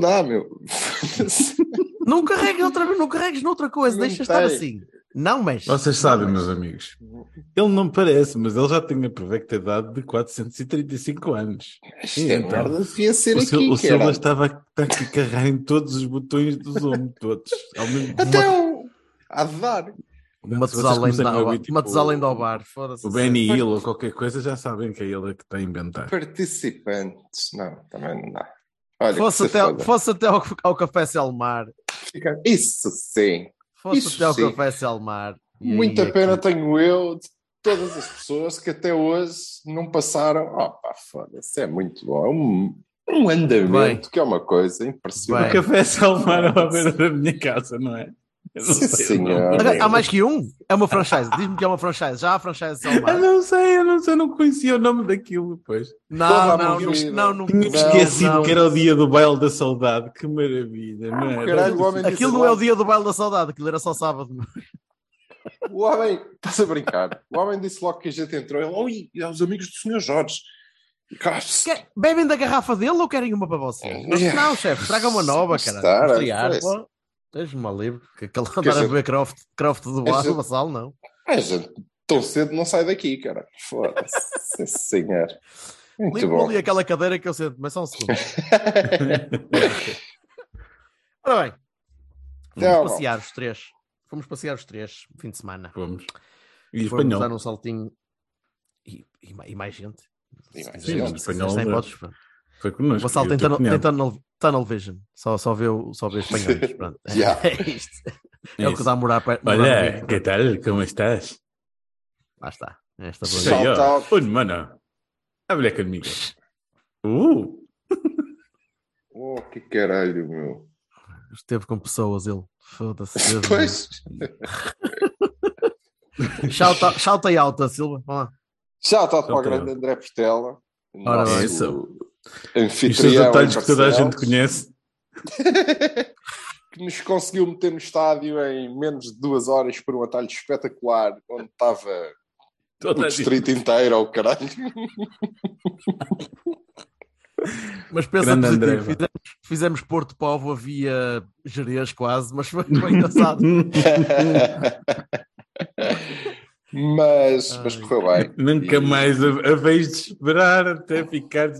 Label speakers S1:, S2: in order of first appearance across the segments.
S1: Não dá, meu.
S2: Não carregues outra vez, não carregues noutra coisa,
S1: Não
S2: deixa estar
S1: tem.
S2: assim. Não mexe.
S3: Vocês sabem, meus amigos, ele não parece, mas ele já tem a provecta idade de 435 anos.
S1: Esta
S3: E então,
S1: merda devia ser
S3: o,
S1: aqui,
S3: Sil- o. Silva estava a, a carregar em todos os botões do Zoom, todos. Ao mesmo
S1: Até o... De dar.
S3: A
S2: da
S3: ouvir, tipo,
S2: do bar, foda-se.
S3: O Benny Hill ou qualquer coisa, já sabem que é ele que está a inventar.
S1: Participantes. Não, também não dá. Olha,
S2: Fosse até,
S1: foda.
S2: fosse até ao, ao Café Selmar.
S1: Isso sim.
S2: Fosse
S1: Isso
S2: até ao
S1: sim.
S2: Café Selmar. Aí
S1: Muita
S2: é
S1: pena tenho eu de todas as pessoas que até hoje não passaram. Oh, pá, foda-se, é muito bom. É um, um andamento
S2: Bem.
S1: que é uma coisa
S3: O
S1: impressionante.
S3: café Salmar à beira da minha casa, não é? Eu
S1: senhor.
S2: Agora, Há mais que um? É uma franchise. Diz-me que é uma franchise. Já há franchise
S3: Eu
S2: Selmar?
S3: não sei, eu não sei, eu não conhecia o nome daquilo depois.
S2: Não,
S1: Porra,
S2: não, não, não, não.
S3: Tinha esquecido
S2: não.
S3: que era o dia do baile da saudade. Que maravilha, não é?
S1: Caralho, o homem
S2: Aquilo não é o dia do baile da saudade, aquilo era só sábado.
S1: O homem, estás a brincar? O homem disse logo que a gente entrou. Ele, oi, é os amigos do Sr. Jorge.
S2: Quer- Bebem da garrafa dele ou querem uma para vocês?
S1: Yeah.
S2: Não, chefe, traga uma nova, cara.
S1: Estar,
S2: Uma livre. Que aquele
S1: Que
S2: andar a beber croft, croft do
S1: que
S2: bar,
S1: gente-
S2: do Vassal, não.
S1: a gente tão cedo não sai daqui, cara. Foda-se, sim, senhor. Muito
S2: Ligo
S1: bom.
S2: ali aquela cadeira que eu sento, mas só um segundo. Ora bem, fomos
S1: Não,
S2: passear os três. Fomos passear os três, fim de semana.
S3: Vamos. E
S2: Fomos
S3: espanhol.
S2: dar um saltinho. E, e e mais gente.
S1: E mais
S2: quiserem,
S1: gente.
S3: Espanhol,
S2: pronto.
S3: Foi
S2: O
S3: connosco.
S2: Vassal
S3: o teu
S2: tunnel,
S3: cunhado.
S2: Tunnel, vision. Só, só, vê, o- só vê espanhóis. Pronto.
S1: Yeah.
S2: É isto. É o que
S3: Isso.
S2: dá a morar no
S3: Olha, que tal? Como estás?
S2: Lá está. Esta boa-
S1: Shout.
S3: Un mano. Habla conmigo. Uh,
S1: Oh, que caralho, meu.
S2: Esteve com pessoas, ele. Foda-se.
S1: Pois,
S2: aí alta, Silva. Vamos lá.
S1: já está para o grande André Portela.
S2: Ora
S1: nosso
S2: bem.
S3: Isso. Estes
S1: Anfitrião
S3: detalhes que toda a gente conhece.
S1: que nos conseguiu meter no estádio em menos de duas horas por um atalho espetacular, onde estava o
S3: Toda a gente.
S1: distrito inteiro, ao caralho.
S2: Mas pensa positivo. Fizemos, fizemos Porto Povo, havia Jerez quase, mas foi, foi engraçado.
S1: mas, mas correu bem.
S3: Nunca
S1: E-
S3: mais a, a vez de esperar até ficar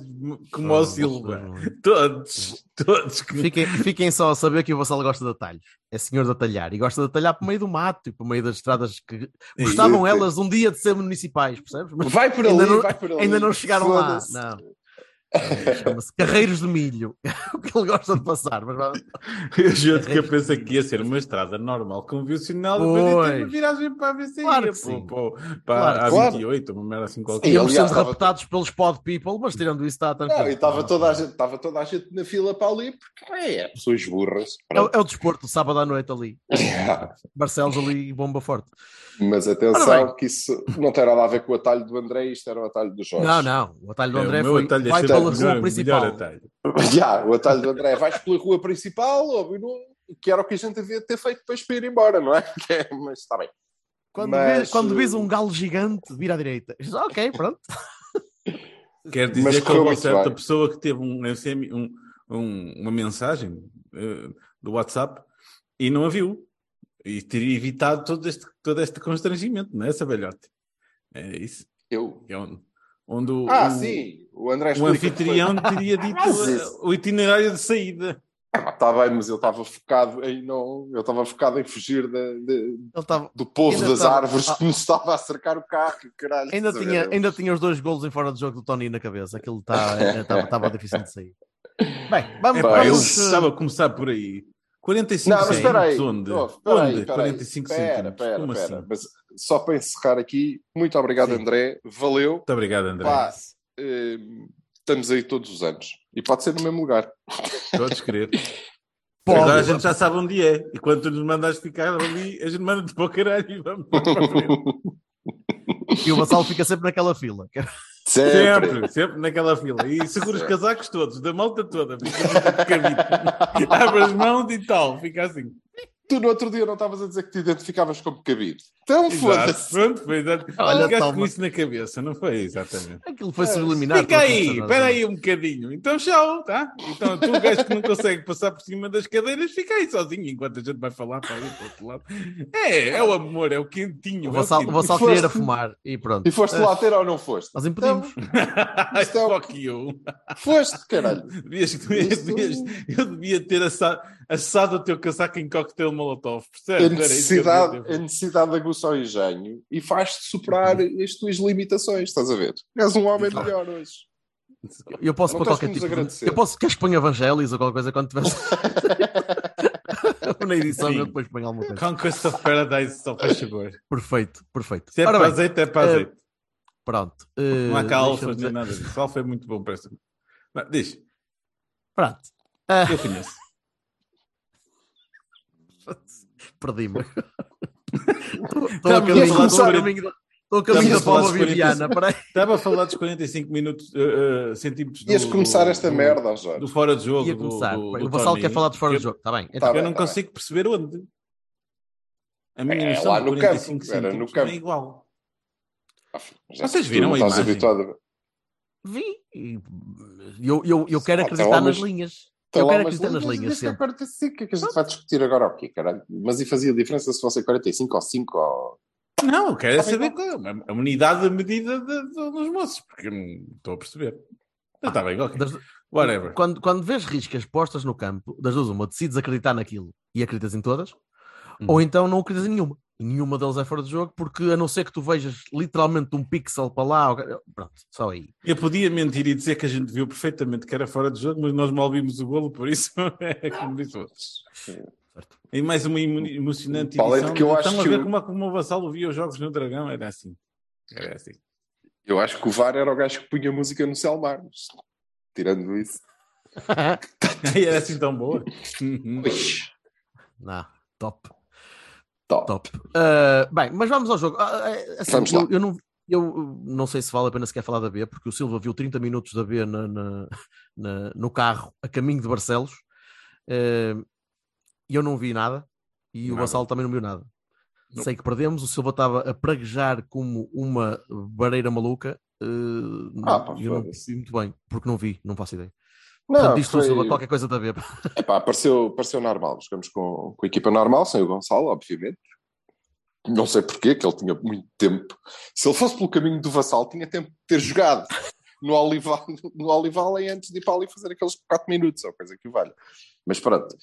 S3: como o Silva. Todos, todos. que-
S2: Fiquem, fiquem só a saber que o Vassal gosta de atalhos. É senhor de atalhar. E gosta de atalhar por meio do mato e por meio das estradas que gostavam
S1: E-
S2: elas um dia de ser municipais, percebes? Mas
S1: Vai por ali,
S2: Ainda não-
S1: vai por ali.
S2: ainda não chegaram lá. Não. Chama-se Carreiros de Milho. o que ele gosta de passar. Mas
S3: Eu juro que eu pensei que ia ser uma estrada normal, convencional, depois
S2: Pois.
S3: uma viragem para a VCI,
S2: Claro
S3: pô, pô,
S2: Claro
S3: para a
S1: que sim.
S3: 28, uma merda assim qualquer.
S1: E,
S2: Íamos sendo raptados pelos pod people, mas tirando isso está tranquilo.
S1: Não, e estava toda, a gente, estava toda a gente na fila para ali, porque é, é pessoas burras.
S2: É, o- é o desporto, sábado à noite ali.
S1: Pronto.
S2: Barcelos ali, bomba forte.
S1: Mas atenção que isso não tem nada a ver com o atalho do André, isto era o atalho do Jorge.
S2: Não, não. O atalho do
S3: É,
S2: André
S3: o meu
S2: foi
S3: atalho é
S2: pela
S3: o melhor-
S2: rua principal.
S3: atalho.
S1: Já, o atalho do André, vais pela rua principal, óbvio, não- que era o que a gente devia ter feito depois para ir embora, não é? Que é- Mas está bem.
S2: Quando,
S1: Mas,
S2: vês, quando vês
S1: uh,
S2: um galo gigante, vira à direita. Diz, ok, pronto.
S3: Quer dizer
S1: Mas
S3: que houve certa
S1: bem.
S3: pessoa que teve um, um- um- uma mensagem eh, do WhatsApp e não a viu. E teria evitado todo este, todo este constrangimento, não é, essa velhote? É isso.
S1: Eu.
S3: É onde, o,
S1: Ah,
S3: o-
S1: sim, o André
S3: o anfitrião teria dito eh, o itinerário de saída.
S1: Está bem, mas eu estava focado em não. Eu estava focado em fugir de-
S2: Ele estava.
S1: do povo das
S2: estava-
S1: árvores
S2: Ah.
S1: que nos estava a cercar o carro, caralho.
S2: Ainda tinha, ainda tinha os dois golos em fora de jogo do Tony na cabeça. Aquilo tá- estava estava difícil de sair. Bem, vamos,
S3: eu
S2: vamos, eh,
S3: estava a começar por aí. 45
S1: Não, mas espera aí.
S3: centímetros onde?
S1: Oh, espera aí,
S3: onde?
S1: aí.
S3: 45
S1: Espera,
S3: centímetros.
S1: espera,
S3: Como
S1: espera.
S3: assim?
S1: Mas só para encerrar aqui, muito obrigado,
S3: Sim.
S1: André. Valeu.
S3: Muito obrigado, André.
S1: Pá, eh, estamos aí todos os anos. E pode ser no mesmo lugar.
S3: Podes crer.
S2: Pode.
S3: Agora a gente já sabe onde é. E quando tu nos mandas ficar ali, a gente manda-te para o caralho e vamos para a frente.
S2: E o Vassal fica sempre naquela fila.
S1: Sempre.
S3: Sempre, sempre naquela fila. E segura os casacos todos, da malta toda. Fica. Abre as mãos e tal. Fica assim.
S1: Tu no outro dia não estavas a dizer que te identificavas como cabido. Então foda-se.
S3: Pronto, foi exato.
S2: Olha,
S3: com isso na cabeça, não foi? Exatamente.
S2: Aquilo foi subliminar.
S3: Fica aí, espera aí um bocadinho. Então, tchau, tá? Então, tu, gajo que não consegue passar por cima das cadeiras, fica aí sozinho enquanto a gente vai falar para ali para o outro lado. É, é o amor, é o quentinho.
S2: O
S3: é
S2: Vassal, o
S3: quentinho.
S2: Vassal
S1: Foste-
S2: queria ir a fumar e pronto.
S1: E foste lá ter ou não foste?
S2: Nós impedimos.
S1: Isto é o-
S3: Fuck you.
S1: Foste, caralho.
S3: Devias, devias, devias- eu devia ter assado, assado o teu casaco em cocktail molotov.
S1: A
S3: Percebes? Era eu devia
S1: necessidade,
S3: ter
S1: a necessidade aguça o engenho e faz-te superar as tuas limitações, estás a ver? És um homem melhor hoje.
S2: Eu posso pôr qualquer tipo de...
S1: agradecer.
S2: Eu posso... Queres que ponha Evangelis ou qualquer coisa quando tivesse... Na edição
S3: Sim.
S2: eu depois ponho alguma coisa.
S3: Conquest of Paradise, só faz favor.
S2: Perfeito, perfeito.
S3: Se é para azeite, é para
S2: eh,
S3: azeite.
S2: Pronto.
S3: Não há cá alfas nem
S2: dizer-
S3: nada disso. Alfa é muito bom para essa. Diz,
S2: Pronto. Ah,
S3: eu conheço.
S2: Perdi-me. Estou
S3: Tá,
S2: a caminho, da- estou a caminho da
S3: falar
S2: Palma
S3: dos 40.
S2: Viviana. Peraí.
S3: Estava a falar dos 45 minutos, eh, centímetros do,
S1: Ias começar
S3: do-
S1: esta
S3: do-
S1: merda, Jorge.
S3: do fora de jogo.
S2: Ia começar.
S3: do-
S2: Bem,
S3: do
S2: o Vassal quer falar de fora
S3: eu,
S2: do jogo. Está bem.
S1: Tá
S3: Eu
S1: bem,
S3: não
S1: tá
S3: consigo perceber onde. A minha
S1: É,
S3: noção
S1: lá
S3: de
S1: no
S3: 45
S1: campo, era no
S3: centímetros
S1: campo.
S3: é igual.
S1: Já
S3: Vocês viram a imagem?
S1: habituado
S2: Vi. Eu, eu, eu quero acreditar nas linhas.
S1: Tem
S2: Eu
S1: lá
S2: quero
S1: umas
S2: acreditar nas
S1: linhas, é
S2: sempre.
S1: 45, o que é que a gente vai discutir agora o quê, caralho? Mas e fazia diferença se fosse 45 ou 5 ou...
S3: Não, eu quero é saber qual é a unidade de medida de- de- dos moços, porque não estou a perceber. Não, Está bem, ok.
S2: Das-
S3: Whatever.
S2: Quando, quando vês riscas postas no campo, das duas, uma, decides acreditar naquilo e acreditas em todas,
S3: Hum.
S2: ou então não acreditas em nenhuma. Nenhuma delas é fora de jogo, porque a não ser que tu vejas literalmente um pixel para lá, pronto, só aí.
S3: Eu podia mentir e dizer que a gente viu perfeitamente que era fora de jogo, mas nós mal vimos o golo, por isso é como disse o outro.
S2: Certo.
S3: E mais uma emo- emocionante
S1: além de
S3: edição.
S1: que eu
S3: Estão
S1: acho
S3: a ver
S1: que-
S3: como, como o Vassalo via os jogos no Dragão, era assim. Era assim.
S1: Eu acho que o VAR era o gajo que punha música no Selmar. mas, Tirando isso...
S3: E era assim tão boa.
S2: Não, top.
S1: Top.
S2: Top. Uh, bem, mas vamos ao jogo. Ah, assim,
S1: Vamos
S2: eu,
S1: lá.
S2: eu não, eu não sei se vale a pena sequer falar da B, porque o Silva viu 30 minutos da B na, na- na- no carro a caminho de Barcelos uh, e eu não vi nada e o
S3: Nada.
S2: Vassalo também não viu nada.
S3: Não.
S2: Sei que perdemos, o Silva estava a praguejar como uma bareira maluca. uh,
S1: Ah,
S2: e eu não percebi muito bem, porque não vi, não faço ideia.
S1: Não,
S2: Portanto, tu,
S1: foi-
S2: qualquer coisa da B.
S1: Epá, apareceu, apareceu normal. Jogamos com, com a equipa normal, sem o Gonçalo, obviamente. Não sei porquê, que ele tinha muito tempo. Se ele fosse pelo caminho do Vassal, tinha tempo de ter jogado no Olival, no Olival antes de ir para ali fazer aqueles 4 minutos, ou coisa que o valha. Mas pronto,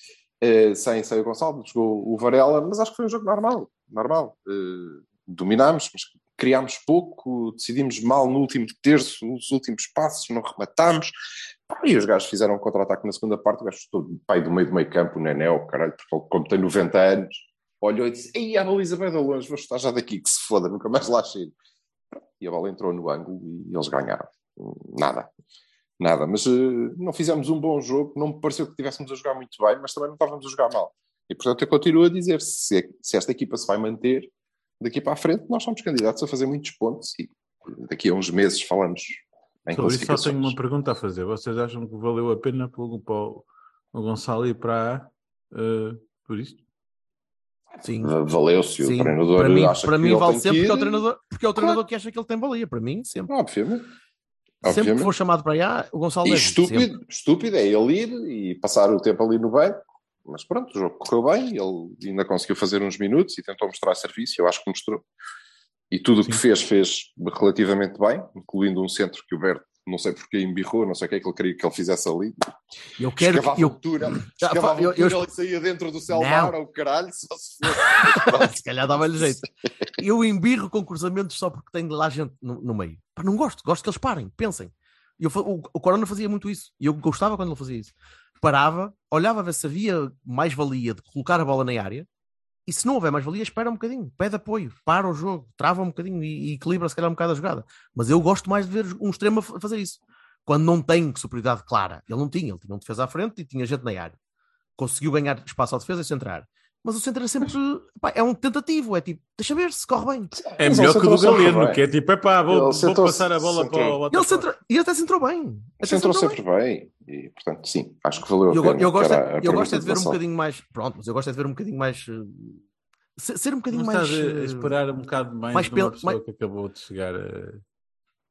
S1: eh, sem, sem o Gonçalo, jogou o Varela, mas acho que foi um jogo normal. Normal. Eh, dominámos, mas criámos pouco, decidimos mal no último terço, nos últimos passos, não rematámos. E os gajos fizeram um contra-ataque na segunda parte, o gajo estou pai do meio do meio campo, o Nenel, caralho, porque como tem 90 anos, olhou e disse: Ei, a baliza bem de longe, vou estar já daqui, que se foda, nunca mais lá chego. E a bola entrou no ângulo e eles ganharam. Nada. Nada. Mas eh, não fizemos um bom jogo, não me pareceu que estivéssemos a jogar muito bem, mas também não estávamos a jogar mal. E portanto eu continuo a dizer: se, se esta equipa se vai manter, daqui para a frente, nós somos candidatos a fazer muitos pontos e daqui a uns meses falamos em
S3: Sobre isso só tenho uma pergunta a fazer. Vocês acham que valeu a pena para o, Gonçalo ir para a eh, por isto?
S2: Sim.
S1: Valeu-se o
S2: Sim,
S1: treinador
S2: para mim,
S1: acha
S2: para
S1: que
S2: mim
S1: ele
S2: vale
S1: tem
S2: sempre
S1: que
S2: porque é o treinador, porque é o treinador que acha que ele tem valia. Para mim, sempre.
S1: Obviamente.
S2: Sempre que
S1: Obviamente.
S2: for chamado para aí, o Gonçalo
S1: E
S2: deve ir, sempre.
S1: estúpido, estúpido é ele ir e passar o tempo ali no banco. Mas pronto, o jogo correu bem, ele ainda conseguiu fazer uns minutos e tentou mostrar serviço, eu acho que mostrou. E tudo o que fez, fez relativamente bem, incluindo um centro que o Berto, não sei porque embirrou, não sei o que é que ele queria que ele fizesse ali.
S2: Eu quero
S1: Escavava
S2: que eu,
S1: altura,
S2: Ah, eu- eu-
S1: ele saía dentro do Selmar, ou caralho, só se
S2: se calhar dava-lhe jeito. Eu embirro com cruzamentos só porque tem de lá gente no, no meio. Pá, não gosto, gosto que eles parem, pensem. Eu, o, o Corona fazia muito isso e eu gostava quando ele fazia isso. parava, olhava a ver se havia mais-valia de colocar a bola na área, e se não houver mais-valia, espera um bocadinho, pede apoio, para o jogo, trava um bocadinho e, e equilibra se calhar um bocado a jogada. Mas eu gosto mais de ver um extremo a fa- fazer isso. Quando não tem superioridade clara. Ele não tinha, ele tinha um defesa à frente e tinha gente na área. Conseguiu ganhar espaço à defesa e centrar. Mas o centro é sempre, pá, é um tentativo, é tipo, deixa ver se corre bem.
S3: É
S1: Mas
S3: melhor
S1: ele
S3: que o do Galeno,
S1: bem.
S3: que é tipo, epá, vou,
S1: Ele
S3: vou
S1: centrou-
S3: passar a bola para o
S2: Ele centra, e até centrou bem. Até
S1: Centrou
S2: centrou
S1: sempre bem. E, portanto, sim, acho que valeu a
S2: Eu, go-
S1: pena.
S2: eu gosto, é,
S1: a
S2: eu gosto é de ver um bocadinho mais. Pronto, mas eu gosto é de ver um bocadinho mais. eh, se- ser um bocadinho
S3: estás
S2: mais.
S3: a, a
S2: eh,
S3: esperar um bocado mais,
S2: mais
S3: de uma
S2: pelo-
S3: pessoa
S2: mais-
S3: que acabou de chegar a-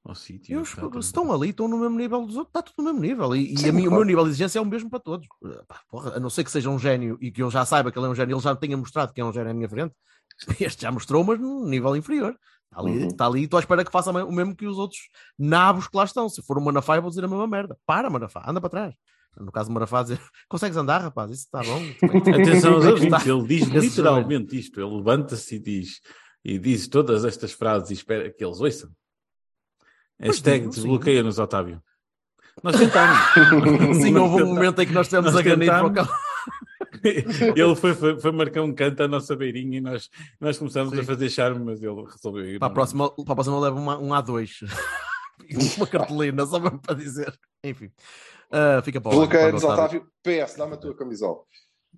S3: ao sítio.
S2: Estão ali, estão no mesmo nível dos outros, está tudo no mesmo nível. E,
S1: Sim,
S2: mim- o meu nível de exigência é o mesmo para todos. Pá, porra, a não ser que seja um gênio e que eu já saiba que ele é um gênio, ele já tenha mostrado que é um gênio à minha frente. Este já mostrou, mas num nível inferior. Está ali,
S1: Uhum.
S2: está ali e estou à espera que faça o mesmo que os outros nabos que lá estão. Se for um Manafá, eu vou dizer a mesma merda. Para, Manafá, anda para trás. No caso do Manafá, dizer: consegues andar, rapaz? Isso está bom.
S3: Atenção aos ouvintes, ele diz literalmente isto. Ele levanta-se e diz, e diz todas estas frases e espera que eles ouçam. Hashtag desbloqueia-nos, Otávio. Nós tentamos.
S2: Sim, houve um momento em que nós temos
S3: nós
S2: a ganir para o
S3: tentámos.
S2: campo.
S3: ele foi, foi, foi marcar um canto à nossa beirinha e nós, nós começamos
S2: Sim.
S3: a fazer charme, mas ele resolveu ir.
S2: Para a próxima, para a próxima leva uma, um A2 e uma cartolina, só mesmo para dizer. Enfim, Ah, fica para o o
S1: Otávio. PS, dá-me a tua camisola.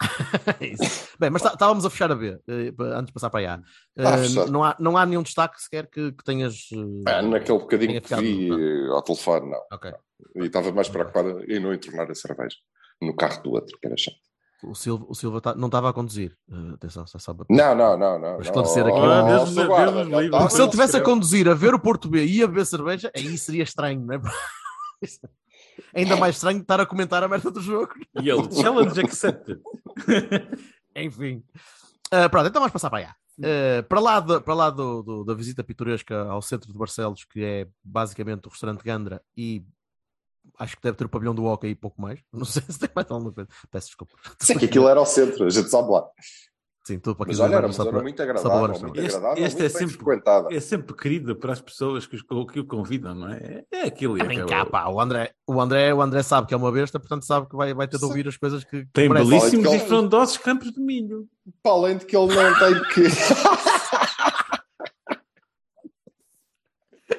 S2: É. Bem, mas tá- estávamos a fechar a B, eh, antes de passar para a
S1: fechar.
S2: não, há, não há nenhum destaque sequer que, que tenhas. eh,
S1: Ah, naquele bocadinho que
S2: ficado-
S1: vi
S2: não.
S1: ao telefone, não.
S2: Ok.
S1: E estava mais preocupado em não entornar a cerveja no carro do outro, que era chato.
S2: O Silva, o Silva tá- não estava a conduzir. Atenção, só sabe.
S1: Não, não, não, não.
S2: Esclarecer
S1: não.
S2: aqui.
S1: Oh,
S3: Ah, Deus
S1: guarda,
S3: Deus
S2: Porque se ele tivesse a conduzir a ver o Porto B e a beber cerveja, aí seria estranho, não é? Ainda mais estranho estar a comentar a merda do jogo.
S3: E ele, challenge accepted.
S2: Enfim. Ah, pronto, então vamos passar para aí. Ah, para lá, da- para lá do, do- da visita pitoresca ao centro de Barcelos, que é basicamente o restaurante Gandra, e acho que deve ter o pavilhão do Hockey e pouco mais. Não sei se tem mais alguma coisa. Peço desculpa.
S1: Sei que aquilo era ao centro, a gente sabe lá.
S2: Sim, tudo para aqui
S1: Mas olha, era uma zona muito agradável, muito
S3: Este-
S1: agradável,
S3: este
S1: muito
S3: é sempre-
S1: frequentada.
S3: É sempre querida para as pessoas que, os- que o convidam, não é? É aquilo.
S2: A
S3: é
S2: brincar,
S3: aquela-
S2: pá. O André, o, André, o André sabe que é uma besta, portanto sabe que vai, vai ter de ouvir as coisas que. que
S3: Tem
S2: merece.
S3: belíssimos e frondosos campos de milho.
S1: Para além de que ele não tem que.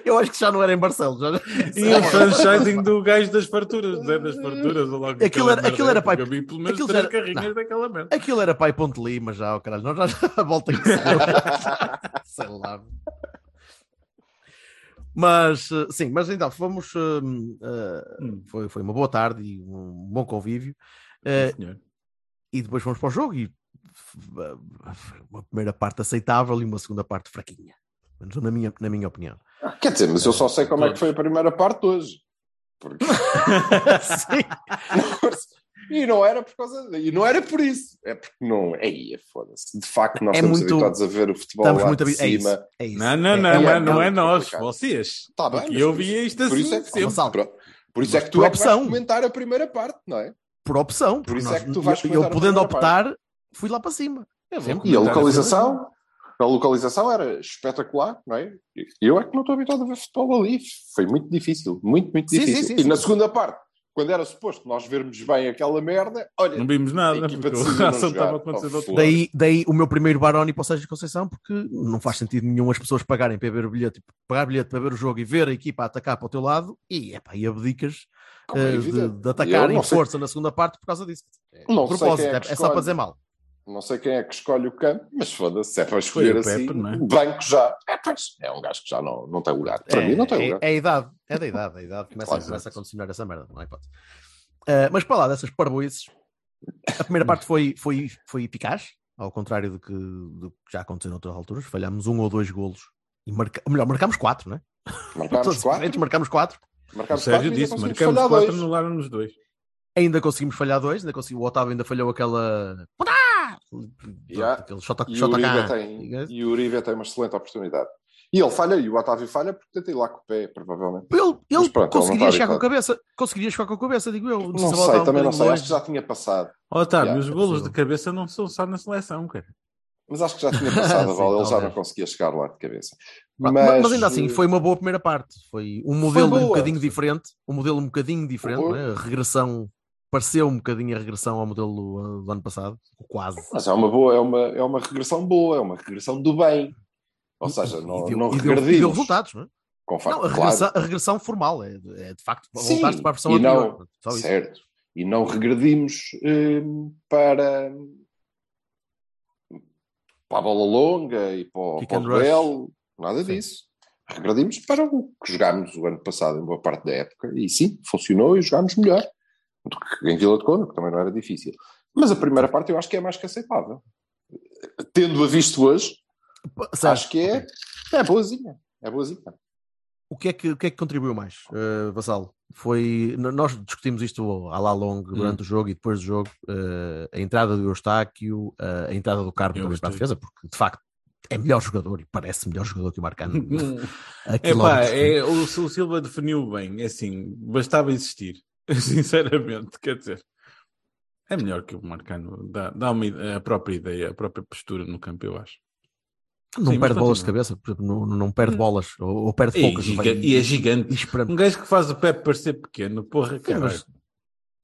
S2: Eu acho que já não era em Barcelos. Já...
S3: E o franchising do gajo das farturas, Zé das farturas. ou logo
S2: Aquilo era- aquilo era pai-
S3: Eu vi pelo menos
S2: aquilo
S3: três
S2: era-
S3: carrinhas
S2: não.
S3: daquela merda.
S2: Aquilo era pai Ponte Lima já, o caralho. Nós já a volta que. Sei lá. Mas, eh, sim, mas então, fomos. eh,
S3: Hum.
S2: foi, foi uma boa tarde e um bom convívio.
S3: Senhor.
S2: e depois fomos para o jogo e uma primeira parte aceitável e uma segunda parte fraquinha. Menos na minha, na minha opinião.
S1: Quer dizer, mas eu só sei como é que foi a primeira parte hoje. Porque...
S2: sim,
S1: E não era por causa e não era por isso. É porque não. Aí, foda-se. De facto, nós
S2: É
S1: estamos
S2: muito-
S1: habituados a ver o futebol
S2: estamos
S1: lá
S2: muito
S1: de
S2: habi- é isso,
S1: cima.
S2: é isso.
S3: Não, não,
S2: É-
S3: não,
S2: é-
S3: não,
S1: é
S3: não é nós,
S1: complicado.
S3: vocês.
S1: Tá bem,
S3: eu
S1: por
S3: via isto
S1: por
S3: assim
S1: isso é que,
S3: sempre.
S1: Por isso é que tu
S2: por
S1: é que vais
S2: opção.
S1: comentar a primeira parte, não é?
S2: Por opção.
S1: Por isso
S2: porque
S1: é que tu vais
S2: eu, eu podendo optar, fui lá para cima.
S1: E a localização, a localização era espetacular, não é? Eu é que não estou habituado a ver futebol ali. Foi muito difícil, muito, muito
S2: Sim, sim,
S1: difícil.
S2: sim,
S1: e
S2: sim.
S1: na segunda parte, quando era suposto nós vermos bem aquela merda, olha,
S3: Não vimos nada, porque a ação
S1: jogar.
S3: estava acontecendo
S1: Oh.
S2: Daí, daí o meu primeiro Baroni para o Sérgio Conceição, porque não faz sentido nenhum as pessoas pagarem para ver o bilhete, pagar bilhete para ver o jogo e ver a equipa a atacar para o teu lado e, epá, e abdicas
S1: é
S2: eh, de, de atacar em força na segunda parte por causa disso. É,
S1: Não
S2: propósito,
S1: é
S2: é, é só para dizer mal.
S1: Não sei quem é que escolhe o campo, mas foda-se, se é para escolher
S3: o
S1: assim,
S3: Pepe, não é?
S1: banco já. É, pois, é um gajo que já não, não tem lugar. Para
S2: é,
S1: mim não tem
S2: é,
S1: lugar.
S2: é a idade, é da idade, a idade começa,
S1: Claro,
S2: começa a condicionar essa merda, não é hipótese. Eh, mas para lá dessas parboices, a primeira parte foi, foi, foi eficaz, ao contrário do que, do que já aconteceu noutras alturas. Falhámos um ou dois golos, e marca, ou melhor, marcámos quatro, né?
S1: Marcámos
S2: Todos
S1: quatro,
S2: marcámos quatro.
S3: O
S1: marcámos
S3: Sérgio
S1: quatro e
S3: disse,
S1: falhar
S3: quatro,
S1: dois.
S3: anularam-nos dois.
S2: Ainda conseguimos falhar dois, ainda consegui, o Otávio ainda falhou aquela.
S1: Yeah.
S2: Aquele shot,
S1: E o, Uribe tem, e o Uribe tem uma excelente oportunidade. E ele falha, e o Otávio falha porque tenta ir lá com o pé, provavelmente.
S2: Ele, ele
S1: pronto,
S2: conseguiria
S1: está
S2: chegar com a cabeça, conseguiria chegar com a cabeça, digo eu.
S1: Não
S2: Se
S1: sei,
S2: um
S1: também não sei. Acho
S2: longe.
S1: que já tinha passado.
S3: Ó, Otávio,
S1: Yeah,
S3: os
S2: é
S3: golos de cabeça não são só na seleção, cara.
S1: Mas acho que já tinha passado a bola, ele já não conseguia chegar lá de cabeça.
S2: Mas,
S1: Mas,
S2: mas ainda assim,
S1: eh,
S2: foi uma boa primeira parte. Foi um modelo um
S1: boa.
S2: bocadinho diferente, um modelo um bocadinho diferente, é? a regressão pareceu um bocadinho a regressão ao modelo uh, do ano passado, quase.
S1: Mas é uma boa, é uma, é uma regressão boa, é uma regressão do bem. Ou seja, não,
S2: deu,
S1: não
S2: e deu,
S1: regredimos.
S2: deu resultados, não é? Não, a
S1: claro.
S2: regressão, a regressão formal é, de- é de facto
S1: Sim,
S2: voltaste para a versão
S1: e não-
S2: anterior. Isso.
S1: Certo. E não regredimos hum, para, para a bola longa e para, o- para o duelo, nada
S2: Sim.
S1: disso. Regredimos para o que jogámos o ano passado, em boa parte da época, e sim, funcionou e jogámos melhor do que em Vila de Conde, que também não era difícil. Mas a primeira parte eu acho que é mais que aceitável. Tendo-a visto hoje, acho que é, é boazinha. É boazinha.
S2: O que é que, o que, é que contribuiu mais, uh, Vassalo? Foi, nós discutimos isto à la longa durante o jogo e depois do jogo, uh, a entrada do Eustáquio, uh, a entrada do Carmo também para a defesa, porque de facto é melhor jogador e parece melhor jogador que o Marcano. a
S3: É é, o, o Silva definiu bem, é assim, bastava existir, sinceramente, quer dizer, é melhor que o Marcano, dá, dá uma, a própria ideia, a própria postura no campo, eu acho.
S2: Não
S3: Sim,
S2: perde bolas de cabeça, não, não perde bolas, ou, ou perde
S3: E,
S2: poucas.
S3: giga-
S2: vai-
S3: e é gigante.
S2: esperando.
S3: Um gajo que faz o Pepe parecer pequeno, porra, caralho.
S2: mas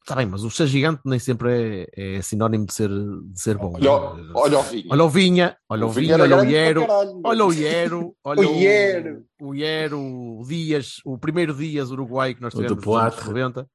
S2: está bem, mas o ser gigante nem sempre é, é sinónimo de ser, de ser bom.
S1: Olha, o- olha o Vinha.
S2: Olha o Vinha, olha o Vinha, olha o Iero, olha o Iero, olha
S1: O Iero.
S2: o Iero, o Dias, o primeiro Dias Uruguai que nós tivemos nos anos
S3: Poitre.
S2: 90.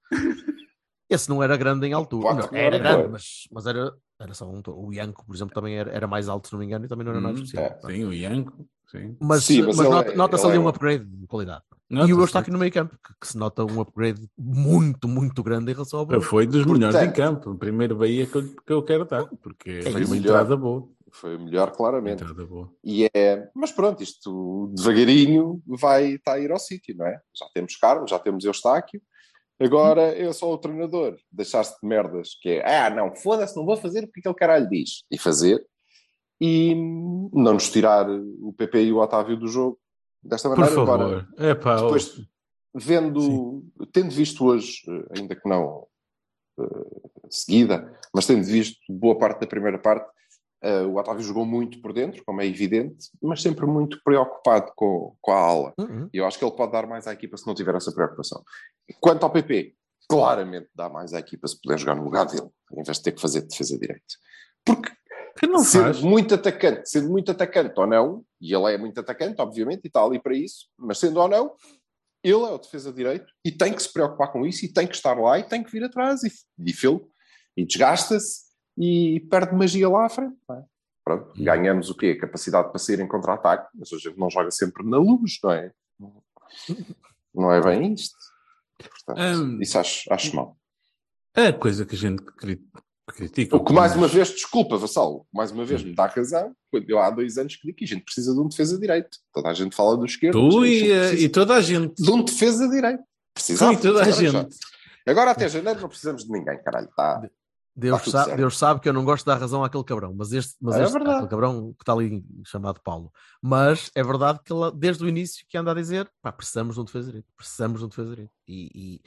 S2: Esse não era grande em altura. Não, era grande, mas, mas era, era só um. O Ianco, por exemplo, também era, era mais alto, se não me engano, e também não era nada
S3: Hum,
S2: especial.
S3: Sim, o Ianco, sim.
S2: Mas,
S1: Sim, mas
S2: mas nota-
S1: é-
S2: nota-se
S1: ele
S2: ali
S1: é
S2: um
S1: um-
S2: upgrade de qualidade. e o Eustáquio no meio campo, que, que se nota um upgrade muito, muito grande em relação ao Bruno.
S3: Foi dos melhores em
S1: Portanto-
S3: campo. O primeiro Bahia que eu, que eu quero dar, porque
S2: É
S3: foi uma entrada boa.
S1: Foi o melhor, claramente.
S3: entrada boa.
S1: E é, mas pronto, isto devagarinho vai estar a ir ao sítio, não é? Já temos Carlos, já temos Eustáquio. Agora é só o treinador deixar-se de merdas, que é ah, não, foda-se, não vou fazer porque aquele caralho diz. E fazer. E não nos tirar o PP e o Otávio do jogo desta
S3: Por
S1: maneira.
S3: favor.
S1: Agora,
S3: É pá,
S1: depois, vendo, tendo visto hoje, eh, ainda que não eh, seguida, mas tendo visto boa parte da primeira parte, eh, o Otávio jogou muito por dentro, como é evidente, mas sempre muito preocupado com, com a ala.
S2: Uhum.
S1: E eu acho que ele pode dar mais à equipa se não tiver essa preocupação. Quanto ao PP, claramente dá mais à equipa se puder jogar no lugar dele, em vez de ter que fazer defesa direita. Porque
S3: que não
S1: sendo
S3: faz.
S1: muito atacante, sendo muito atacante ou não, e ele é muito atacante, obviamente, e está ali para isso, mas sendo ou não, ele é o defesa direito e tem que se preocupar com isso e tem que estar lá e tem que vir atrás e, e filo, e desgasta-se e perde magia lá à frente. é? Pronto,
S3: Hum.
S1: ganhamos o quê? Capacidade para sair em contra-ataque, mas a gente não joga sempre na luz, não é? Não é bem isto. Portanto,
S3: Hum.
S1: isso acho, acho mal.
S3: É a coisa que a gente
S1: O que mais uma vez, desculpa, Vassal, mais uma vez me dá razão, quando eu há dois anos que digo que a gente precisa de um defesa direito. Toda a gente fala do esquerdo.
S3: Tu
S1: gente
S3: e, eh, e toda a gente.
S1: de um defesa direito. Precisava.
S3: Tu e toda a
S1: Agora já-
S3: gente.
S1: Agora até janeiro não precisamos de ninguém, caralho. Tá.
S2: Deus,
S1: Tá
S2: sabe. Deus sabe que eu não gosto de dar razão àquele cabrão, mas este, mas
S1: É
S2: este
S1: verdade.
S2: aquele cabrão que está ali chamado Paulo. Mas é verdade que ele, desde o início, que anda a dizer: pá, precisamos de um defesa direito, precisamos de um defesa direito. E, e,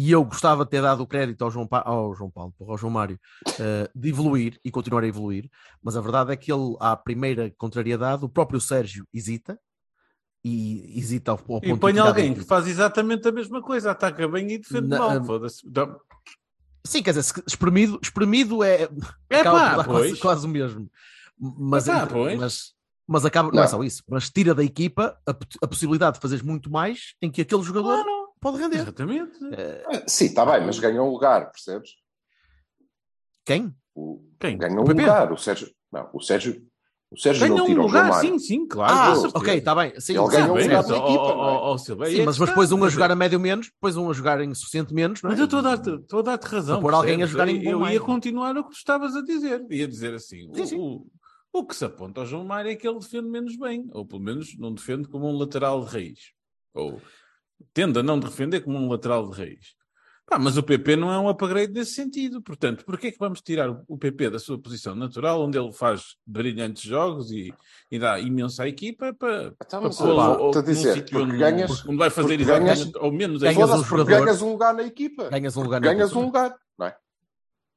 S2: e eu gostava de ter dado o crédito ao João, Pa- ao João Paulo, ao João Mário, eh, de evoluir e continuar a evoluir, mas a verdade é que ele, à primeira contrariedade, o próprio Sérgio hesita. E hesita ao, ao ponto
S3: E põe alguém que faz exatamente a mesma coisa, ataca bem e defende
S2: Na-
S3: mal. Foda-se. Dá-
S2: Sim, quer dizer, espremido, espremido é,
S3: É
S2: acaba
S3: pá,
S2: quase, quase o mesmo. Mas,
S3: É pá,
S2: entre-
S3: pois.
S2: mas, mas acaba, não. é
S1: Não.
S2: só isso, mas tira da equipa a, a possibilidade de fazeres muito mais em que aquele jogador
S3: Claro.
S2: Pode render.
S3: Exatamente.
S1: Ah, Sim, está bem, mas ganhou um lugar, percebes?
S2: quem?
S1: O,
S3: Quem?
S1: Ganhou
S2: O
S1: um
S2: PP?
S1: lugar. O Sérgio. Não, o Sérgio. O Sérgio
S3: Ganha
S1: não
S3: um
S1: tira o João
S3: lugar, sim, sim, claro.
S2: ah,
S3: certeza.
S2: ok, está bem. Sim,
S1: Ele ganhou um lugar na equipa, é?
S2: Sim,
S3: é
S2: mas
S3: que
S2: depois pões um a jogar a médio menos, depois um a jogar em suficiente menos, não é?
S3: Mas eu estou a dar-te a dar-te razão.
S2: Para pôr alguém a jogar em bom
S3: Eu
S2: mais.
S3: ia continuar o que tu estavas a dizer. Ia dizer assim:
S2: Sim, sim.
S3: O, o, o que se aponta ao João Mário é que ele defende menos bem, ou pelo menos não defende como um lateral de raiz. Ou tende a não defender como um lateral de raiz. Pá, mas o PP não é um upgrade nesse sentido. Portanto, porquê é que vamos tirar o PP da sua posição natural, onde ele faz brilhantes jogos e, e dá imenso à equipa para,
S1: Então,
S3: para num
S1: dizer,
S3: sítio onde,
S1: ganhas-
S3: onde vai fazer exatamente
S1: ganhas-
S3: ou menos
S2: ganhas um jogador-
S1: ganhas um lugar na equipa.
S2: Ganhas um lugar na
S1: Ganhas
S2: equipa.
S1: um lugar, não é?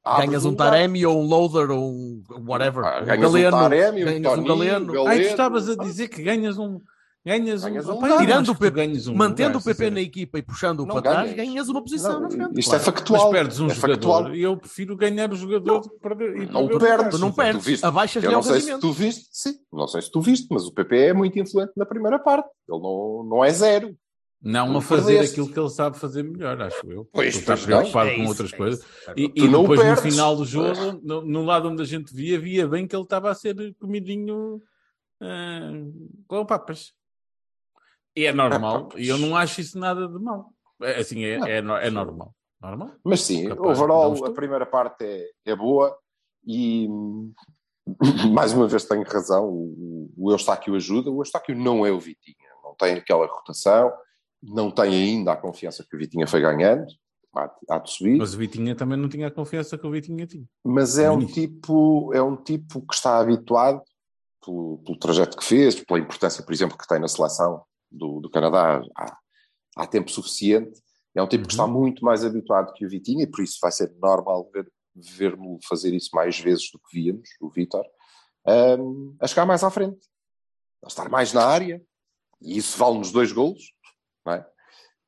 S1: Abres
S2: Ganhas um
S1: lugar.
S2: Taremi ou um Loader ou um whatever.
S1: Ah,
S2: um
S1: ganhas um
S2: Galeno.
S1: Taremi, um
S2: ganhas um
S1: Toninho,
S2: Galeno.
S1: Galeno.
S3: Ai, tu estavas a dizer que ganhas um. Ganhas,
S1: Ganhas
S3: um,
S1: um
S3: Opa,
S2: Tirando o
S3: tu
S2: PP,
S3: ganhas um
S2: Mantendo
S3: lugar,
S2: o PP na equipa e puxando-o
S1: Não
S2: para trás,
S1: ganhas.
S2: ganhas uma posição
S1: Não,
S2: na frente.
S1: Isto
S2: claro.
S1: é factual.
S3: Mas perdes um
S1: é
S3: jogador
S1: factual.
S3: e eu prefiro ganhar o jogador do que perder.
S1: Não
S3: perder o
S1: perdes.
S2: Tu não
S1: Tu
S2: perdes,
S1: viste.
S2: abaixas-lhe
S1: Eu não sei se tu viste, sim, não sei se tu viste, mas o PP é muito influente na primeira parte. Ele não, não é zero.
S3: Não
S1: Tu
S3: a fazer
S1: perdeste.
S3: aquilo que ele sabe fazer melhor, acho eu.
S1: Pois,
S3: tu
S1: não.
S3: preocupado
S2: É
S3: com
S2: isso,
S3: outras
S2: é
S3: coisas.
S2: isso.
S3: E,
S1: Tu
S3: e
S1: não
S3: depois
S1: perdes.
S3: no final do jogo, no, no lado onde a gente via, via bem que ele estava a ser comidinho ah, com papas. E é normal,
S1: papas.
S3: e eu não acho isso nada de mal. É, assim, é, é, é normal. Normal.
S1: Mas sim,
S3: Capaz,
S1: overall, a primeira parte é, é boa e mais uma vez tenho razão. O, o Eustáquio ajuda. O Eustáquio não é o Vitinha, não tem aquela rotação, não tem ainda a confiança que o Vitinha foi ganhando. Há, há de subir,
S3: Mas o Vitinha também não tinha a confiança que o Vitinha tinha.
S1: mas é um tipo é um tipo que está habituado pelo, pelo trajeto que fez, pela importância, por exemplo, que tem na seleção do, do Canadá há, há tempo suficiente. É um tipo que está muito mais habituado que o Vitinha e por isso vai ser normal ver, ver-me fazer isso mais vezes do que víamos, o Vítor, hum, a chegar mais à frente, a estar mais na área e isso vale nos dois golos, não é?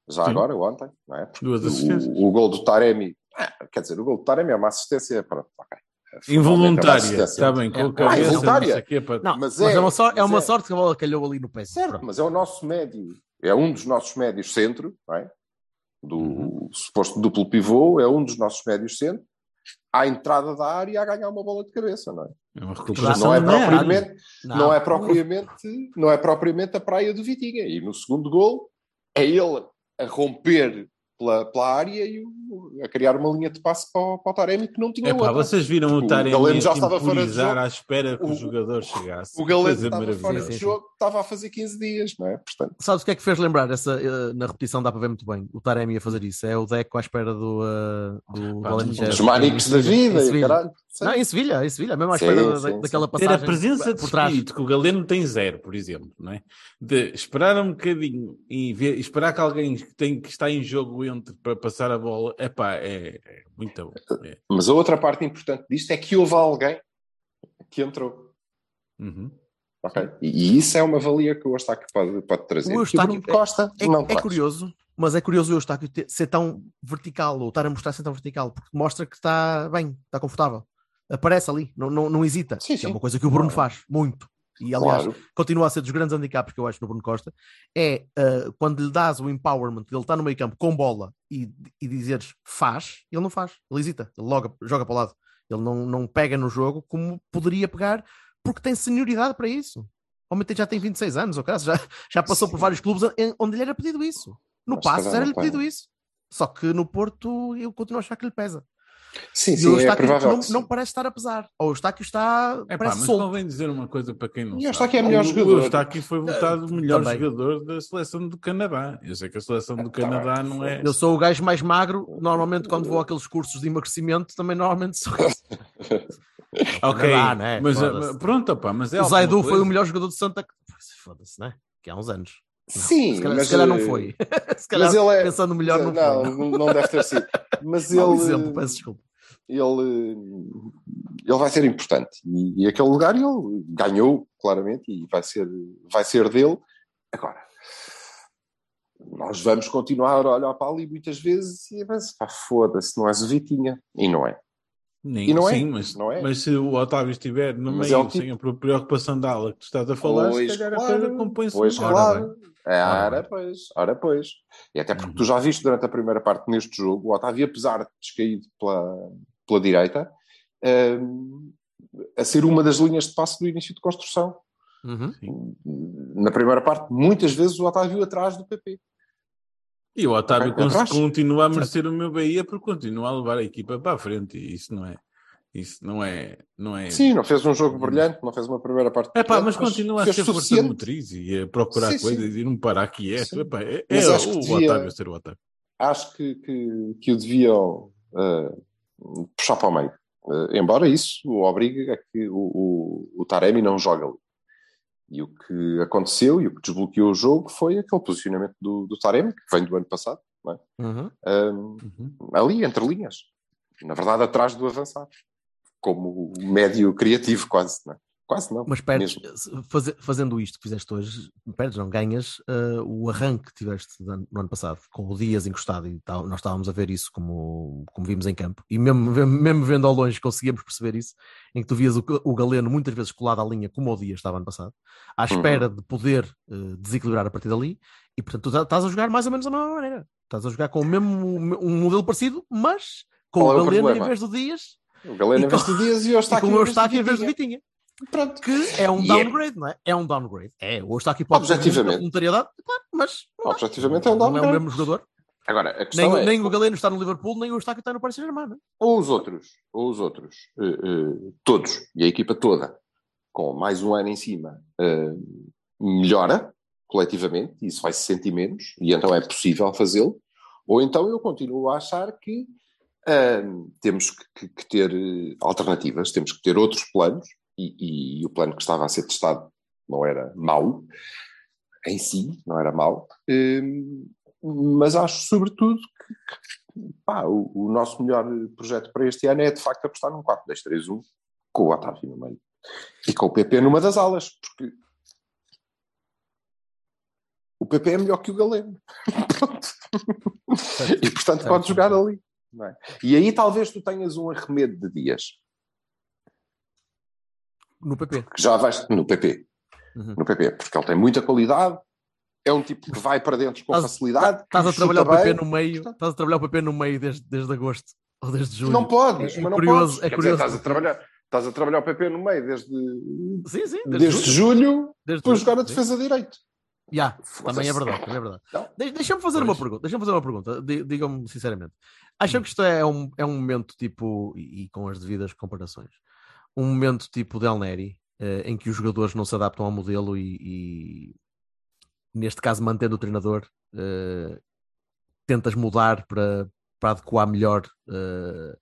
S1: Já
S3: Sim.
S1: agora, ontem, não é? O, o gol do Taremi, ah, quer dizer, o gol do Taremi é uma assistência, pronto, ok. É
S3: Involuntária,
S1: assistência.
S3: está bem, com
S2: É.
S3: a
S2: Ah,
S3: cabeça,
S1: involuntária?
S3: não quê, para-
S2: Não,
S1: Mas
S2: mas,
S1: é,
S2: é, uma, sor- é
S1: mas
S2: uma
S1: é.
S2: sorte que a bola calhou ali no pé.
S1: Certo, mas é o nosso médio, é um dos nossos médios centro, não é? do
S3: Uhum.
S1: suposto duplo pivô, é um dos nossos médios centro, à entrada da área a ganhar uma bola de cabeça, não é?
S3: É uma
S1: Isto
S3: recuperação
S1: não é propriamente,
S2: Não.
S1: não é propriamente, não é propriamente a praia do Vitinha. E no segundo gol é ele a romper pela, pela área e o- a criar uma linha de passe para, o- para o Taremi que não tinha
S3: Epá,
S1: outra.
S3: vocês viram
S1: O
S3: o Taremi
S1: Galeno já
S3: a
S1: estava fora de jogo.
S3: à espera que o,
S1: O-
S3: jogador chegasse.
S1: O Galeno estava fora de jogo, estava a fazer 15 dias, não é? Portanto,
S2: Sabes o que é que fez lembrar? Essa, eh, na repetição dá para ver muito bem. O Taremi a fazer isso. É o Deco à espera do, eh, do
S3: Pá,
S2: Valencia.
S3: dos
S1: os maniques da vida,
S2: Em
S1: e caralho. Sim.
S2: Não, em Sevilha, em Sevilha, mesmo à
S1: Sim,
S2: espera da-
S1: sim,
S2: daquela
S1: sim.
S3: Ter
S2: passagem
S3: a presença de espírito que o Galeno tem zero, por exemplo, não é? De esperar um bocadinho e ver, esperar que alguém que, tem, que está em jogo entre para passar a bola, epá, é, é muito bom. É.
S1: Mas a outra parte importante disto é que houve alguém que entrou.
S3: Uhum.
S1: Ok? E, e isso é uma valia que o Eustáquio pode, pode trazer.
S2: O
S1: Que o
S2: Eustáquio
S1: Bruno Costa
S2: É,
S1: não
S2: é
S1: traz.
S2: curioso, mas é curioso o Eustáquio ter- ser tão vertical, ou estar a mostrar ser tão vertical, porque mostra que está bem, está confortável. Aparece ali, não, não, não hesita.
S1: Sim,
S2: que
S1: sim.
S2: É uma coisa que o Bruno
S1: Claro.
S2: faz, muito. E aliás,
S1: Claro.
S2: continua a ser dos grandes handicaps que eu acho no Bruno Costa, é uh, quando lhe dás o empowerment, ele está no meio campo com bola e, e dizeres faz, ele não faz, ele hesita, ele logo, joga para o lado. Ele não, não pega no jogo como poderia pegar, porque tem senioridade para isso. O homem tem- já tem 26 anos, ou já, já passou por
S1: Sim.
S2: vários clubes onde lhe era pedido isso. No
S1: Mas
S2: Passos era-lhe
S1: não
S2: pedido
S1: tem.
S2: isso. Só que no Porto eu continuo a achar que lhe pesa.
S1: Sim,
S2: e o
S1: sim, é provável.
S2: não, não parece estar a pesar. Ou o Eustáquio está.
S3: Epá,
S2: parece
S3: mas
S2: solto.
S3: convém dizer uma coisa para quem não
S1: E o
S3: sabe.
S1: Eustáquio é melhor
S3: O-
S1: jogador.
S3: O Eustáquio foi votado o melhor
S2: também.
S3: jogador da seleção do Canadá. Eu sei que a seleção do
S1: Tá
S3: Canadá não é...
S2: Eu sou o gajo mais magro. Normalmente, quando vou àqueles cursos de emagrecimento, também normalmente sou.
S3: Ok,
S2: Canadá, não é?
S3: mas uh, pronto, opá, mas é
S2: o Zaidu foi o melhor jogador de Santa. Foda-se, né? Que há uns anos.
S1: Sim,
S2: Se calhar,
S1: mas,
S2: se calhar não
S1: eh,
S2: foi. se calhar,
S1: mas ele é-
S2: pensando melhor, não,
S1: não,
S2: foi.
S1: não, não deve ter sido. Mas ele,
S2: exemplo, peço desculpa.
S1: ele, ele vai ser importante. E, e aquele lugar ele ganhou, claramente, e vai ser, vai ser dele. Agora, nós vamos continuar a olhar para ali muitas vezes e pá, foda-se, não és o Vitinha. E não é.
S3: Nem,
S1: E não é,
S3: sim, mas,
S1: não é.
S3: mas se o Otávio estiver no
S1: Mas
S3: meio
S1: é tipo-
S3: sem a preocupação da ala que tu estás a falar,
S1: Pois,
S3: se calhar
S1: claro.
S3: a coisa compõe-se
S1: Pois,
S3: melhor.
S1: claro. É,
S2: Ora
S1: ora,
S2: bem.
S1: pois, ora, pois. E até porque
S3: Uhum.
S1: tu já viste durante a primeira parte neste jogo, o Otávio, apesar de descaído pela, pela direita, hum, a ser uma das linhas de passe do início de construção.
S2: Uhum.
S1: Na primeira parte, muitas vezes o Otávio atrás do PP.
S3: E o Otávio
S1: atrás.
S3: continua a merecer o meu Bahia porque continua a levar a equipa para a frente. E isso não é. Isso não é. Não é...
S1: Sim, não fez um jogo brilhante, não fez uma primeira parte
S3: É pá, mas continua a ser força
S1: suficiente.
S3: motriz e a procurar
S1: Sim, sim.
S3: coisas e não parar quieto.
S1: Sim.
S3: Epá, é
S1: Mas
S3: é
S1: acho que
S3: o
S1: devia-
S3: Otávio ser o Otávio.
S1: Acho que, que, que o deviam uh, puxar para o meio. Uh, embora isso o obrigue a que o, o, o Taremi não jogue ali. E o que aconteceu e o que desbloqueou o jogo foi aquele posicionamento do, do Taremi, que vem do ano passado, não é?
S2: Uhum.
S1: Um,
S3: Uhum.
S1: ali entre linhas. Na verdade, atrás do avançado. Como médio criativo, quase, não é? Quase não.
S2: Mas perdes, faze- fazendo isto que fizeste hoje, perdes, não ganhas eh, o arranque que tiveste no ano passado, com o Dias encostado e tal. Nós estávamos a ver isso como, como vimos em campo. E mesmo, mesmo vendo ao longe conseguíamos perceber isso, em que tu vias o, o Galeno muitas vezes colado à linha como o Dias estava ano passado, à
S1: Uhum.
S2: espera de poder eh, desequilibrar a partir dali. E portanto tu tá- estás a jogar mais ou menos da mesma maneira. Estás a jogar com o mesmo um modelo parecido, mas com
S1: Qual é
S2: o
S1: o
S2: Galeno em
S1: problema?
S2: vez do Dias
S1: O Galeno em vez de Dias e o Eustáquio
S2: com o
S1: em vez de
S2: Eustáquio em vez de
S1: Vitinha. Pronto.
S2: Que é um
S1: é-
S2: downgrade, não é? É um downgrade. É, o Eustáquio pode ter
S1: Objetivamente.
S2: claro, mas
S1: Objetivamente é um
S2: não é o
S1: downgrade.
S2: mesmo jogador.
S1: Agora, a
S2: Nem,
S1: questão é,
S2: nem o Galeno está no Liverpool, nem o Eustáquio está no Paris Saint-Germain. é?
S1: ou os outros, ou os outros, eh, eh, todos, e a equipa toda, com mais um ano em cima, eh, melhora coletivamente, e isso vai se sentir menos, e então é possível fazê-lo, ou então eu continuo a achar que temos que, que- que ter alternativas, temos que ter outros planos, e, e o plano que estava a ser testado não era mau, em si, não era mau, eh, mas acho sobretudo que, que, pá, o, o nosso melhor projeto para este ano é de facto apostar num 4-2-3-1 com o Otávio no meio e com o PP numa das alas, porque o PP é melhor que o Galeno. E portanto pode jogar ali. é? E aí talvez tu tenhas um arremedo de dias,
S2: No PP.
S1: já vais no PP.
S2: Uhum.
S1: No PP, porque ele tem muita qualidade, é um tipo que vai para dentro com facilidade.
S2: Estás a trabalhar o PP
S1: bem.
S2: no meio, estás a trabalhar o PP no meio desde, desde agosto ou desde julho.
S1: Não podes,
S2: É- é
S1: mas não
S2: curioso,
S1: podes.
S2: é curioso.
S1: dizer, estás a trabalhar, estás a trabalhar o PP no meio desde,
S2: Sim, sim, desde,
S1: desde
S2: julho.
S1: julho
S2: Desde
S1: para jogar a defesa de direito.
S2: Já, também é verdade, também é verdade. De- Deixa-me fazer uma pergunta. Deixa-me fazer uma pergunta. Di- Digam-me sinceramente. Acham
S1: Hum.
S2: que isto é um, é um momento tipo, e, e com as devidas comparações, um momento tipo Del Neri, eh, em que os jogadores não se adaptam ao modelo e, e, neste caso mantendo o treinador, eh, tentas mudar para, para adequar melhor eh,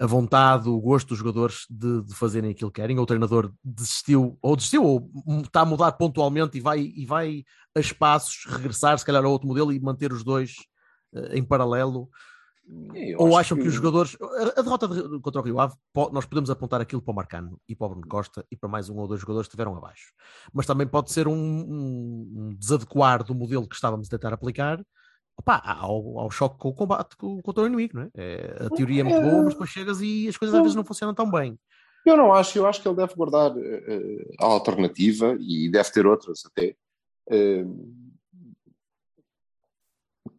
S2: a vontade, o gosto dos jogadores de, de fazerem aquilo que querem, ou o treinador desistiu, ou desistiu, ou está a mudar pontualmente e vai, e vai a espaços regressar, se calhar, a outro modelo e manter os dois em paralelo.
S1: Eu
S2: ou acham que... os jogadores. A, derrota de- contra o Rio Ave, nós podemos apontar aquilo para o Marcano e para o Bruno Costa e para mais um ou dois jogadores que estiveram abaixo. Mas também pode ser um, um- desadequar do modelo que estávamos a tentar aplicar opá, ao, ao choque com o combate com, contra o inimigo, não é? É, A teoria é muito boa, mas depois chegas e as coisas às vezes não funcionam tão bem.
S1: Eu não acho, eu acho que ele deve guardar eh, a alternativa e deve ter outras até. eh,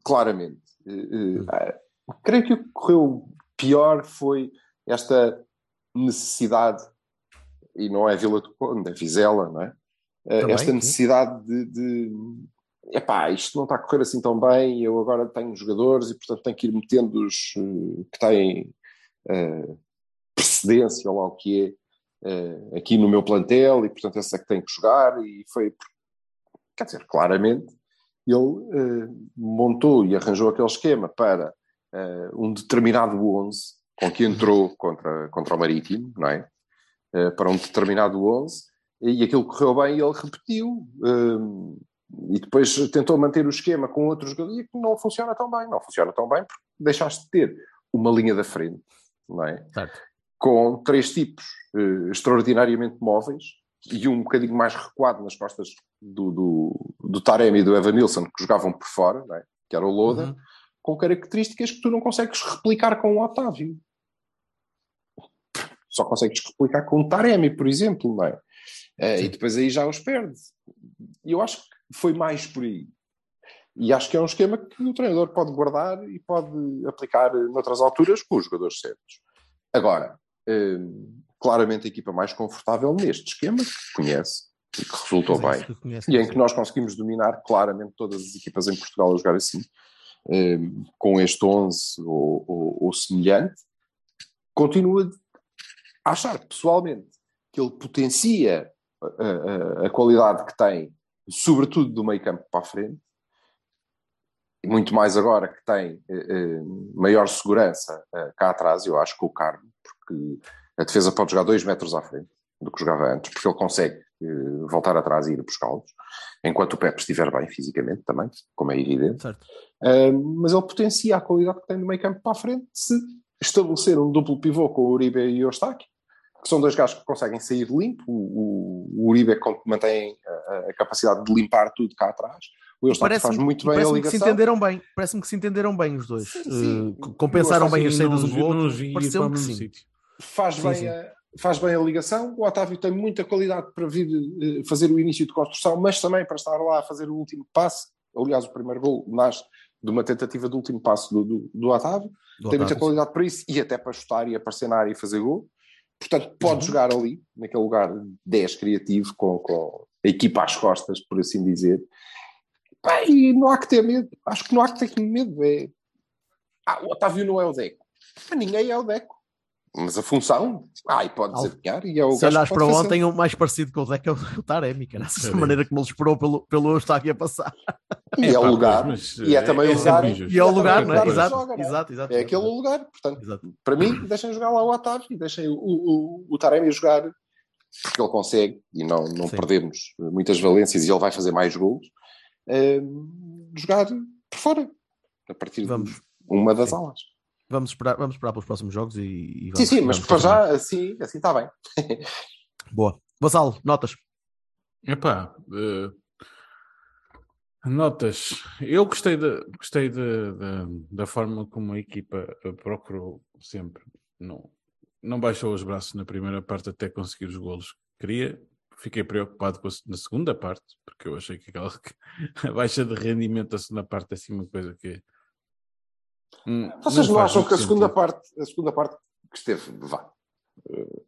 S1: claramente. Eh, creio que o que correu pior foi esta necessidade, e não é Vila do Conde, é Vizela, não é? Eh,
S2: Também,
S1: esta
S2: sim.
S1: necessidade de, de epá, isto não está a correr assim tão bem, eu agora tenho jogadores e portanto tenho que ir metendo os eh, que têm eh, precedência, ou lá o que é, eh, aqui no meu plantel, e portanto esse é que tem que jogar, e foi, quer dizer, claramente, ele eh, montou e arranjou aquele esquema para eh, um determinado 11, com que entrou contra, contra o Marítimo, não é? Eh, para um determinado 11, e aquilo correu bem e ele repetiu, eh, e depois tentou manter o esquema com outros jogadores, e não funciona tão bem, não funciona tão bem porque deixaste de ter uma linha da frente, não é?
S2: Certo.
S1: com três tipos eh, extraordinariamente móveis e um bocadinho mais recuado nas costas do, do, do Taremi e do Evan Nilsson, que jogavam por fora, não é? que era o Loda,
S2: Uhum.
S1: Com características que tu não consegues replicar com o Otávio. Só consegues replicar com o Taremi, por exemplo, não é? Eh, e depois aí já os perde. Eu acho que foi mais por aí. E acho que é um esquema que o treinador pode guardar e pode aplicar noutras alturas com os jogadores certos. Agora, hum, claramente a equipa mais confortável neste esquema, que conhece e que resultou
S2: é
S1: bem,
S2: que
S1: e em que nós conseguimos dominar claramente todas as equipas em Portugal a jogar assim, com este 11 ou, ou- ou semelhante, continua a achar pessoalmente que ele potencia a, a- a qualidade que tem, sobretudo do meio campo para a frente, e muito mais agora que tem eh, eh, maior segurança eh, cá atrás, eu acho, com o Carmo, porque a defesa pode jogar dois metros à frente do que jogava antes, porque ele consegue voltar atrás e ir buscá-los, enquanto o Pepe estiver bem fisicamente também, como é evidente.
S2: Certo.
S1: Uh, mas ele potencia a qualidade que tem no meio campo para a frente se estabelecer um duplo pivô com o Uribe e o Eustáquio que são dois gajos que conseguem sair limpo. O, o, o Uribe mantém a, a capacidade de limpar tudo cá atrás. O Eustáquio faz muito bem a
S2: parece-me que
S1: ligação.
S2: se entenderam bem. Parece-me que se entenderam bem os dois.
S1: Sim, sim.
S2: Eh, compensaram bem as saídas do outro. Pareceu-me que sim.
S3: sítio.
S1: faz,
S2: Sim,
S1: bem
S2: sim.
S1: A, faz bem a ligação. O Otávio tem muita qualidade para vir eh, fazer o início de construção, mas também para estar lá a fazer o último passe. Aliás, o primeiro gol nasce de uma tentativa de último passe do, do, do Otávio.
S2: Do
S1: tem muita
S2: Otávio,
S1: qualidade para isso e até para chutar e aparecer na área e fazer gol. Portanto, pode
S2: Uhum.
S1: jogar ali, naquele lugar 10 criativo, com, com a equipa às costas, por assim dizer. E não há que ter medo. Acho que não há que ter medo. É... Ah, o Otávio não é o Deco. Mas ninguém é o Deco. Mas a função, ai, pode
S2: Al-
S1: desempenhar e é o
S2: Se olhares
S1: que
S2: para
S1: pode fazer.
S2: ontem, o mais parecido com o Deck é o o Taremi, cara. Essa maneira como ele esperou pelo, pelo Eustáquio a passar.
S1: E é,
S3: pá,
S1: o lugar.
S3: mas,
S1: e é
S3: eh,
S1: também
S3: é
S1: o lugar.
S2: E é o lugar, não é? Exato,
S1: joga, é?
S2: exato, exato.
S1: É aquele lugar. Portanto,
S2: Exato.
S1: para mim, deixem jogar lá o Otávio e deixem o, o, o Taremi jogar porque ele consegue e não, não
S2: Sim.
S1: perdemos muitas valências e ele vai fazer mais gols. ehm, jogar por fora a partir
S2: Vamos.
S1: de uma das
S2: Sim.
S1: aulas.
S2: Vamos esperar, vamos esperar pelos próximos jogos e, e
S1: Sim,
S2: vamos-
S1: sim, mas
S2: vamos
S1: para já assim, assim está bem.
S2: Boa. Vassalo, notas.
S3: Epá, eh, notas. Eu gostei, da gostei de- da- da forma como a equipa procurou sempre. Não, não baixou os braços na primeira parte até conseguir os golos que queria. Fiquei preocupado com a, na segunda parte, porque eu achei que aquela a baixa de rendimento da segunda parte é assim uma coisa que. Hum,
S1: Vocês não,
S3: faz
S1: acham que a segunda
S3: sentido.
S1: parte, a segunda parte que esteve, vá. eh,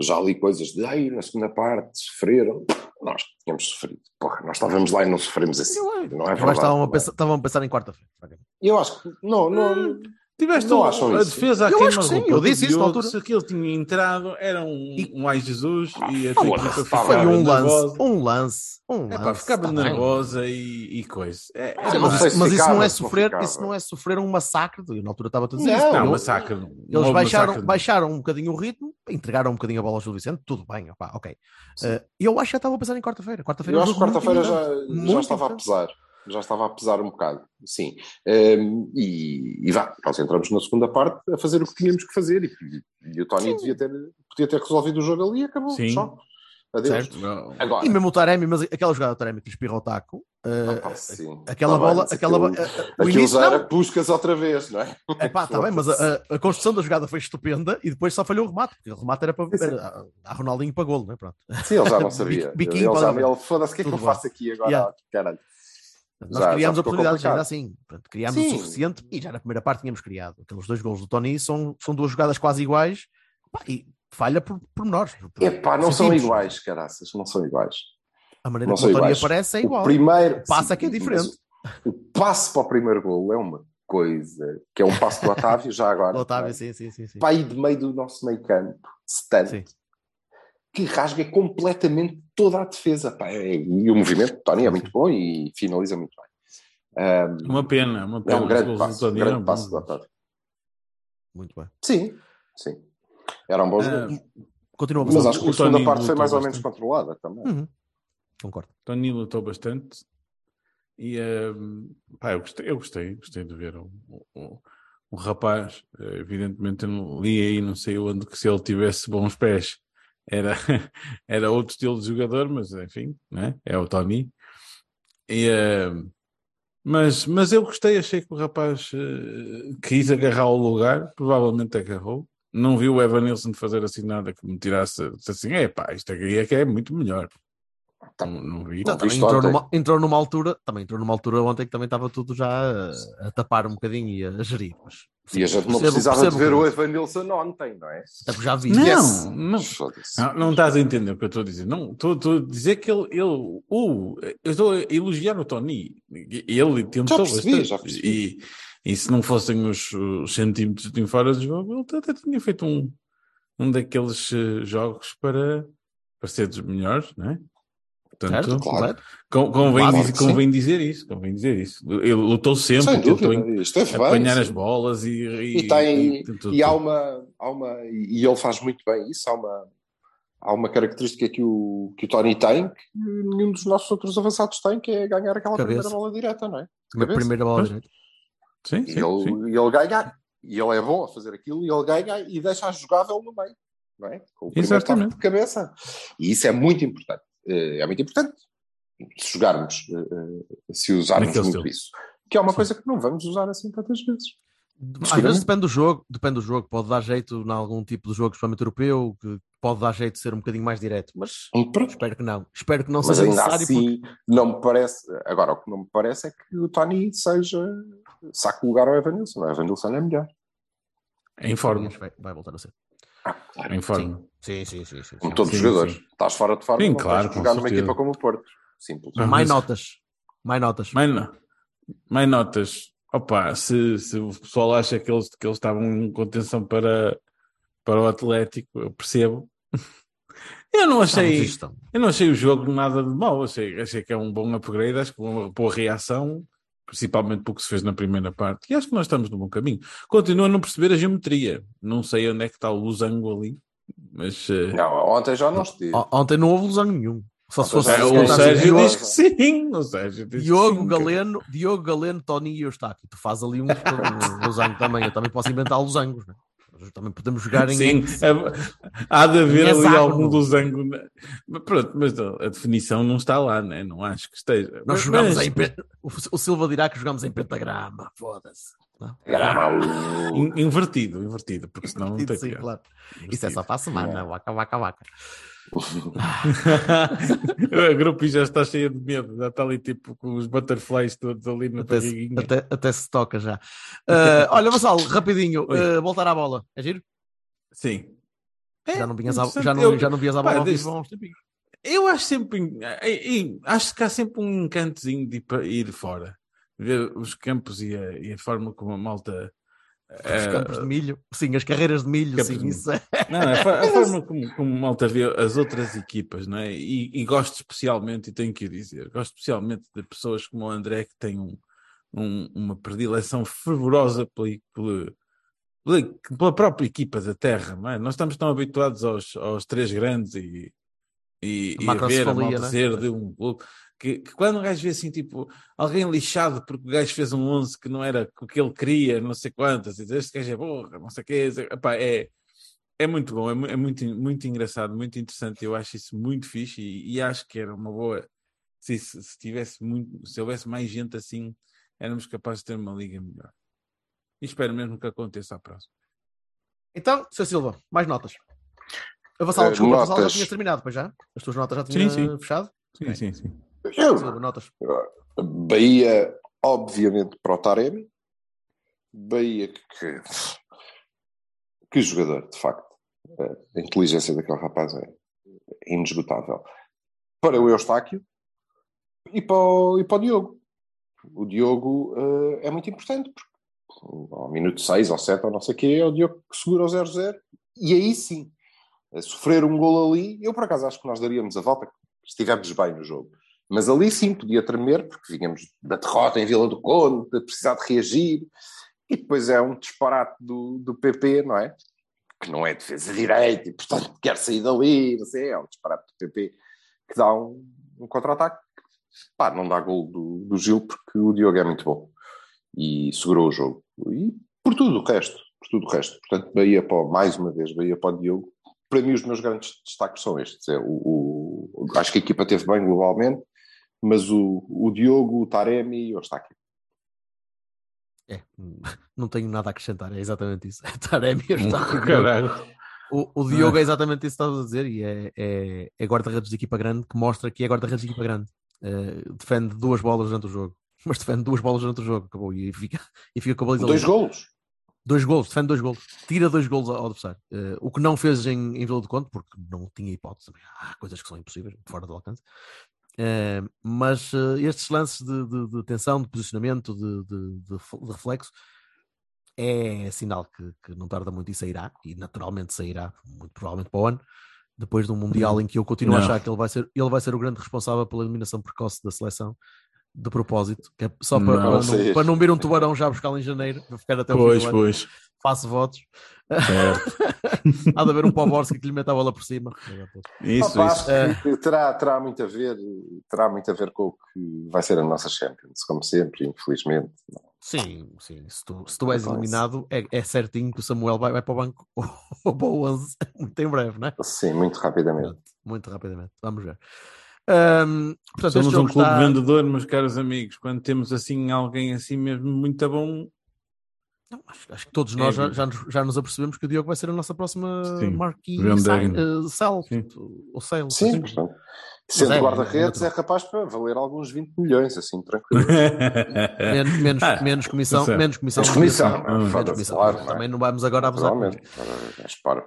S1: já li coisas de ai, na segunda parte sofreram. Nós tínhamos sofrido. Porra, nós estávamos lá e não sofremos assim. Não é verdade.
S2: estavam a
S1: não
S2: pensar, estavam a pensar em quarta-feira.
S1: E eu acho que não, não,
S3: Tiveste
S1: Não acham
S3: a
S1: isso?
S3: defesa a
S2: Eu
S3: queima
S2: acho que sim, eu disse isso na altura.
S3: Se aquele tinha entrado, era um,
S1: E-
S3: um ai Jesus e a tua equipa
S2: Foi um lance, um lance, um
S3: É pá,
S2: lance.
S3: ficava
S2: tá bem.
S3: nervosa e, e coisa. É, é
S2: Mas,
S1: não se
S2: mas isso não é
S1: não
S2: sofrer,
S1: ficava.
S2: isso não é sofrer um massacre. Eu na altura estava a dizer
S1: Não,
S2: isso.
S3: Não,
S2: Eu-
S3: massacre. não. Não
S2: Eles baixaram,
S3: massacre, não.
S2: baixaram um bocadinho o ritmo, entregaram um bocadinho a bola ao Gil Vicente, tudo bem, opá, ok. Eh, eu acho que já estava a pensar em quarta-feira. Quarta-feira
S1: Eu
S2: é
S1: acho que quarta-feira já, estava a pesar. Já estava a pesar um bocado, sim. Ehm, e, e vá, nós entramos na segunda parte a fazer o que tínhamos que fazer. E, e o Tony devia ter, podia ter resolvido o jogo ali e acabou.
S3: Sim.
S1: Só. Adeus.
S2: Certo.
S1: Agora,
S2: E mesmo o Taremi, mas aquela jogada do Taremi que lhe espirra o taco, eh,
S1: ah, pá, sim.
S2: aquela
S1: Tá bem,
S2: bola,
S1: mas
S2: aquela
S1: aquilo-
S2: bo- eh, eh, o
S1: Aquilo já era. Puscas outra vez, não é?
S2: Epá, tá bem, mas a, a- construção da jogada foi estupenda e depois só falhou o remate, porque o remate era para era, a Ronaldinho para golo, não é? Pronto.
S1: Sim, ele já não sabia.
S2: Biquinho
S1: ele já
S2: para-
S1: ele, foda-se, o que é que eu
S2: bem.
S1: faço aqui agora?
S2: Yeah.
S1: Caralho.
S2: Nós
S1: Já- já
S2: criámos
S1: ficou
S2: oportunidades ainda assim. Portanto, criámos
S1: Sim.
S2: o suficiente e já na primeira parte tínhamos criado. Aqueles dois golos do Tony são, são duas jogadas quase iguais pá, e falha por, por menores. Por-
S1: Epá, não são iguais, caraças, não são iguais.
S2: A maneira
S1: Não
S2: como o Tony
S1: iguais.
S2: aparece é igual.
S1: O primeiro.
S2: O passe é que é diferente.
S1: O passe para o primeiro gol é uma coisa que é um passe do Otávio, já agora.
S2: O Otávio,
S1: é?
S2: sim, sim, sim. sim.
S1: Aí de meio do nosso meio campo, stand,
S2: Sim.
S1: Que rasga completamente toda a defesa. Pá, é- e o movimento do Tony é muito bom e finaliza muito bem. Ahm,
S3: Uma pena, uma
S1: é
S3: pena.
S1: um
S3: Os
S1: grande passo, um grande
S3: eram
S1: passo do Otávio.
S2: Muito bem.
S1: Sim, sim. Era um bom
S3: Ah,
S1: jogo.
S2: Continua
S1: Mas acho que
S3: o
S1: a segunda parte foi mais ou menos
S3: bastante.
S1: controlada também.
S2: Uhum. Concordo.
S3: Tony lutou bastante e pá, eu gostei, eu gostei, gostei de ver o, o, o rapaz. Eh, Evidentemente, eu não li aí, não sei onde, que se ele tivesse bons pés era, era outro estilo de jogador, mas enfim, né? é o Tony. E, eh, mas, mas eu gostei, achei que o rapaz eh, quis agarrar o lugar, provavelmente agarrou. Não vi o Evan Nilsson fazer assim nada que me tirasse assim, é pá, isto aqui é que é muito melhor.
S1: Tá.
S3: Não, não vi.
S2: Não, também entrou numa, entrou numa altura, também entrou numa altura ontem que também estava tudo já a, a tapar um bocadinho e a, gerir. Mas,
S1: E a gente não
S2: percebo-
S1: precisava
S2: percebo
S1: de ver o
S2: que-
S1: Evan Nilsson ontem, não é?
S2: Porque já vi.
S3: Não,
S1: Yes.
S3: não. Não, não estás a entender o que eu estou a dizer. Não, estou, estou a dizer que ele, ele o, eu estou a elogiar o Tony. Ele tentou
S1: Já percebi,
S3: bastante.
S1: já percebi.
S3: E, e se não fossem os, os centímetros de fora do jogo, ele até tinha feito um, um daqueles eh, jogos para, para ser dos melhores, não é? Portanto,
S2: Certo?
S1: claro.
S3: Con- convém,
S1: Claro
S3: dizer,
S1: sim.
S3: convém dizer isso. Convém dizer isso. Ele lutou sempre,
S1: Sem
S3: tentou
S1: dúvida, bem.
S3: apanhar
S1: sim.
S3: as bolas e, e,
S1: E, tem,
S3: tentou
S1: e há uma, há uma e ele faz muito bem isso, há uma, há uma característica que o, que o Tony tem que nenhum dos nossos outros avançados tem, que é ganhar aquela
S2: Cabeça.
S1: primeira bola direta, não é? Cabeça.
S2: primeira bola
S3: Pois.
S2: direita.
S3: Sim,
S1: E
S3: sim,
S1: ele,
S3: sim.
S1: e ele ganha, e ele é bom a fazer aquilo, e ele ganha e deixa a jogável no meio. não é? Com o primeiro
S3: Exatamente.
S1: de cabeça. E isso é muito importante. Eh, É muito importante se jogarmos, eh, eh, se usarmos
S3: Naquele
S1: muito
S3: estilo.
S1: isso. Que é uma coisa que não vamos usar assim tantas vezes.
S2: Às vezes depende do jogo, depende do jogo, pode dar jeito em algum tipo de jogo, especialmente europeu, que pode dar jeito de ser um bocadinho mais direto, mas
S1: Pronto.
S2: espero que não. Espero que não
S1: Mas
S2: seja
S1: ainda
S2: necessário
S1: assim, não me parece. Agora, o que não me parece é que o Tony seja. saque o lugar ao Evanilson. O Evanilson é melhor.
S3: Em forma.
S2: Vai, vai voltar a ser.
S3: Em forma.
S2: Sim, sim, sim. sim,
S1: Com
S2: sim.
S1: todos
S3: Sim,
S1: os jogadores.
S3: sim.
S1: Estás fora de forma,
S3: Sim,
S1: não
S3: claro,
S1: jogar numa equipa como o Porto. Simples.
S3: Ah,
S2: Mais notas. Mais notas.
S3: Mais, no- mais notas. Opa, se, se o pessoal acha que eles, que eles estavam em contenção para, para o Atlético, eu percebo. Eu não achei, eu não achei o jogo nada de mau. Achei, achei que é um bom upgrade, acho que uma boa reação, principalmente pelo que se fez na primeira parte. E acho que nós estamos no bom caminho. Continuo a não perceber a geometria. Não sei onde é que está o losango ali, mas eh,
S1: Não, ontem já não estive.
S2: Ontem não houve ilusão nenhum. Só se fosse
S1: se
S3: o Sérgio diz que sim. O Sérgio diz que
S2: Diogo
S3: sim,
S2: Galeno, Diogo Galeno, Tony e Eustáquio. Tu faz ali um, losango também. Eu também posso inventar losangos, né? Nós Também podemos jogar em.
S3: Sim, é- há de haver ali algum losango. né? Mas Pronto, mas a definição não está lá, né? não acho que esteja.
S2: Nós
S3: Mas-
S2: jogamos
S3: mas-
S2: em. O, Silva dirá que jogamos em pentagrama. Foda-se.
S3: In- Invertido, invertido, porque senão não tem
S2: Sim, claro. Isso é só para a semana. Vaca, vaca, vaca.
S3: a grupo já está cheia de medo, já está ali tipo com os butterflies todos ali na
S2: Até se, até, até se toca já. Ah, olha, Vassal, rapidinho. Ah, voltar à bola. É giro?
S3: Sim.
S2: já, não vinhas à, já, não,
S3: Eu-
S2: já não vias à bola
S3: desde-. Eu acho sempre. Acho que há sempre um encantozinho de ir, para- ir fora. Ver os campos e a, e a forma como a malta.
S2: Os
S3: eh,
S2: campos de milho. Sim, as carreiras de milho. Sim,
S3: de
S2: isso é.
S3: Não, a, fa- a forma como, como a malta vê as outras equipas, não é? E, e gosto especialmente, e tenho que dizer, gosto especialmente de pessoas como o André que têm um, um- uma predileção fervorosa pela, pela, pela- própria equipa da terra, não é? Nós estamos tão habituados aos, aos três grandes e, e,
S2: A
S3: e a ver a malta
S2: não é?
S3: ser de um clube. Que, que quando um gajo vê assim, tipo, alguém lixado porque o gajo fez um 11 que não era o que ele queria, não sei quantas, e diz, este gajo é burro, não sei o quê, epá, é, é muito bom, é, é muito, muito engraçado, muito interessante. Eu acho isso muito fixe e, e acho que era uma boa. Se, se, se tivesse muito, se houvesse mais gente assim, éramos capazes de ter uma liga melhor. E espero mesmo que aconteça à próxima.
S2: Então, Sr. Silva, mais notas. A Vassal,
S1: Eh,
S2: desculpa, a Vassal já
S1: notas.
S2: tinhas terminado, pois já? As tuas notas já
S3: Sim, sim.
S2: fechado?
S3: Sim,
S2: Ok.
S3: sim, sim.
S2: Silva, notas.
S1: Bahia, obviamente, para o Taremi. Bahia, que. Que jogador, de facto. A inteligência daquele rapaz é inesgotável. Para o Eustáquio e para o, e para o Diogo. O Diogo eh, é muito importante, porque ao minuto 6 ou 7 ou não sei o quê, é o Diogo que segura o 0-0. E aí sim, a sofrer um gol ali, eu por acaso acho que nós daríamos a volta, se estivermos bem no jogo. Mas ali sim podia tremer, porque vínhamos da derrota em Vila do Conde, de precisar de reagir. E depois é um disparate do, do PP, não é? Que não é defesa direita e, portanto, quer sair dali, sei, é um disparate do PP que dá um, um contra-ataque. Pá, não dá gol do, do Gil porque o Diogo é muito bom e segurou o jogo. E por tudo o resto, por tudo o resto. Portanto, Bahia para, mais uma vez, Bahia para o Diogo. Para mim, os meus grandes destaques são estes. É, o, o- acho que a equipa teve bem globalmente, mas o, o Diogo, o Taremi e o Eustáquio.
S2: É, não tenho nada a acrescentar, é exatamente isso. Taremi está
S3: Caralho.
S2: o, o Diogo é exatamente isso que estás a dizer e é, é, é guarda-redes de equipa grande que mostra que é guarda-redes de equipa grande. Eh, defende duas bolas durante o jogo, mas defende duas bolas durante o jogo, acabou e fica, e fica com a baliza
S1: Dois
S2: livre.
S1: golos.
S2: Dois golos, defende dois golos, tira dois golos ao adversário. Eh, o que não fez em, em Vila do Conde, porque não tinha hipótese também. Há coisas que são impossíveis, fora do alcance. Eh, mas eh, estes lances de, de- de tensão, de posicionamento, de, de- reflexo, é sinal que, que não tarda muito e sairá, e naturalmente sairá, muito provavelmente para o ano, depois de um Mundial em que eu continuo a
S3: Não.
S2: achar que ele vai, ser, ele vai ser o grande responsável pela eliminação precoce da seleção, de propósito, que é só para
S3: Não,
S2: para não, para não ver um tubarão já buscá-lo em janeiro, para ficar até o fim
S3: Pois,
S2: do ano
S3: pois.
S2: Faço votos.
S3: Certo.
S2: Há de haver um Poborski que lhe meta a bola por cima.
S3: Isso,
S1: Opa,
S3: isso.
S1: acho que terá, terá, muito a ver, terá muito a ver com o que vai ser a nossa Champions, como sempre, infelizmente.
S2: Sim, sim. Se tu, se tu és
S1: Então,
S2: eliminado, é, é certinho que o Samuel vai, vai para o banco ou para o 11 muito em breve, não é?
S1: Sim, muito rapidamente.
S2: Muito rapidamente. Vamos ver. Ahm, portanto,
S3: Somos um clube
S2: está...
S3: vendedor, meus caros amigos. Quando temos assim alguém assim mesmo muito bom,
S2: Não, acho, acho que todos nós
S3: É,
S2: já, já, nos, já nos apercebemos que o Diogo vai ser a nossa próxima
S3: Sim,
S2: marquee
S3: Van
S2: sale,
S3: Degen.
S2: eh,
S3: Sim.
S2: ou sale.
S1: Sim,
S2: assim.
S1: portanto. Sendo
S2: é,
S1: guarda-redes
S2: é
S1: é capaz para valer alguns 20 milhões, assim, tranquilo.
S2: menos, menos,
S3: Ah,
S2: menos comissão, menos comissão.
S1: Menos comissão,
S2: Menos comissão.
S1: foda-se, claro, não é?
S2: Também não vamos agora abusar.
S1: Naturalmente.
S2: isso.
S1: Ora.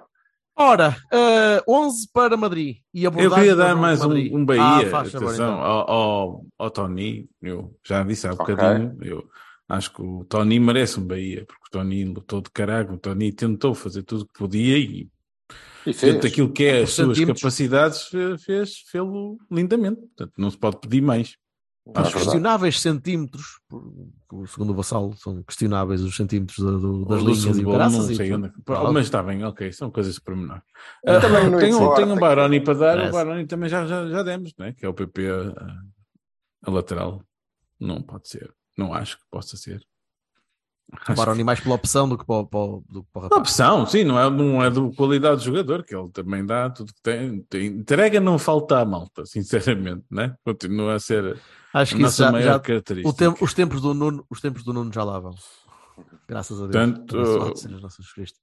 S2: Ora, eh, 11 para Madrid. E
S3: Eu queria dar mais um,
S2: Madrid.
S3: um Bahia,
S2: Ah,
S3: atenção,
S2: então.
S3: ao, ao, ao Tony. Eu já disse há
S1: Ok.
S3: bocadinho. Eu acho que o Tony merece um Bahia, porque o Tony lutou de caralho. O Tony tentou fazer tudo o que podia e,
S1: E fez.
S3: dentro daquilo que é as
S2: Por
S3: suas capacidades, fe- fez, fez-lo lindamente. Portanto, não se pode pedir mais.
S1: É
S2: Os
S1: verdade.
S2: questionáveis centímetros, segundo o Vassalo, são questionáveis os centímetros da- do- das linhas e
S3: gol,
S2: graças.
S3: não
S2: e
S3: sei
S2: tudo.
S3: onde. é. Mas está bem, ok, são coisas para menor.
S1: Eu também não
S3: tem, um, tem um Baroni para dar,
S2: Parece.
S3: o Baroni também já, já, já demos, né? que é o PP a, a lateral. Não pode ser. Não acho que possa ser.
S2: O Baroni mais pela opção do que para, o- para, do que para rapaz.
S3: opção, sim, não é, não é do qualidade do jogador, que ele também dá tudo que tem. tem entrega não falta à malta, sinceramente, né? Continua a ser
S2: Acho
S3: a
S2: que
S3: nossa
S2: já,
S3: maior
S2: já-
S3: característica.
S2: tempo- os, tempos do Nuno, os tempos do Nuno já lá vão. Graças a Deus. Seja Jesus Cristo.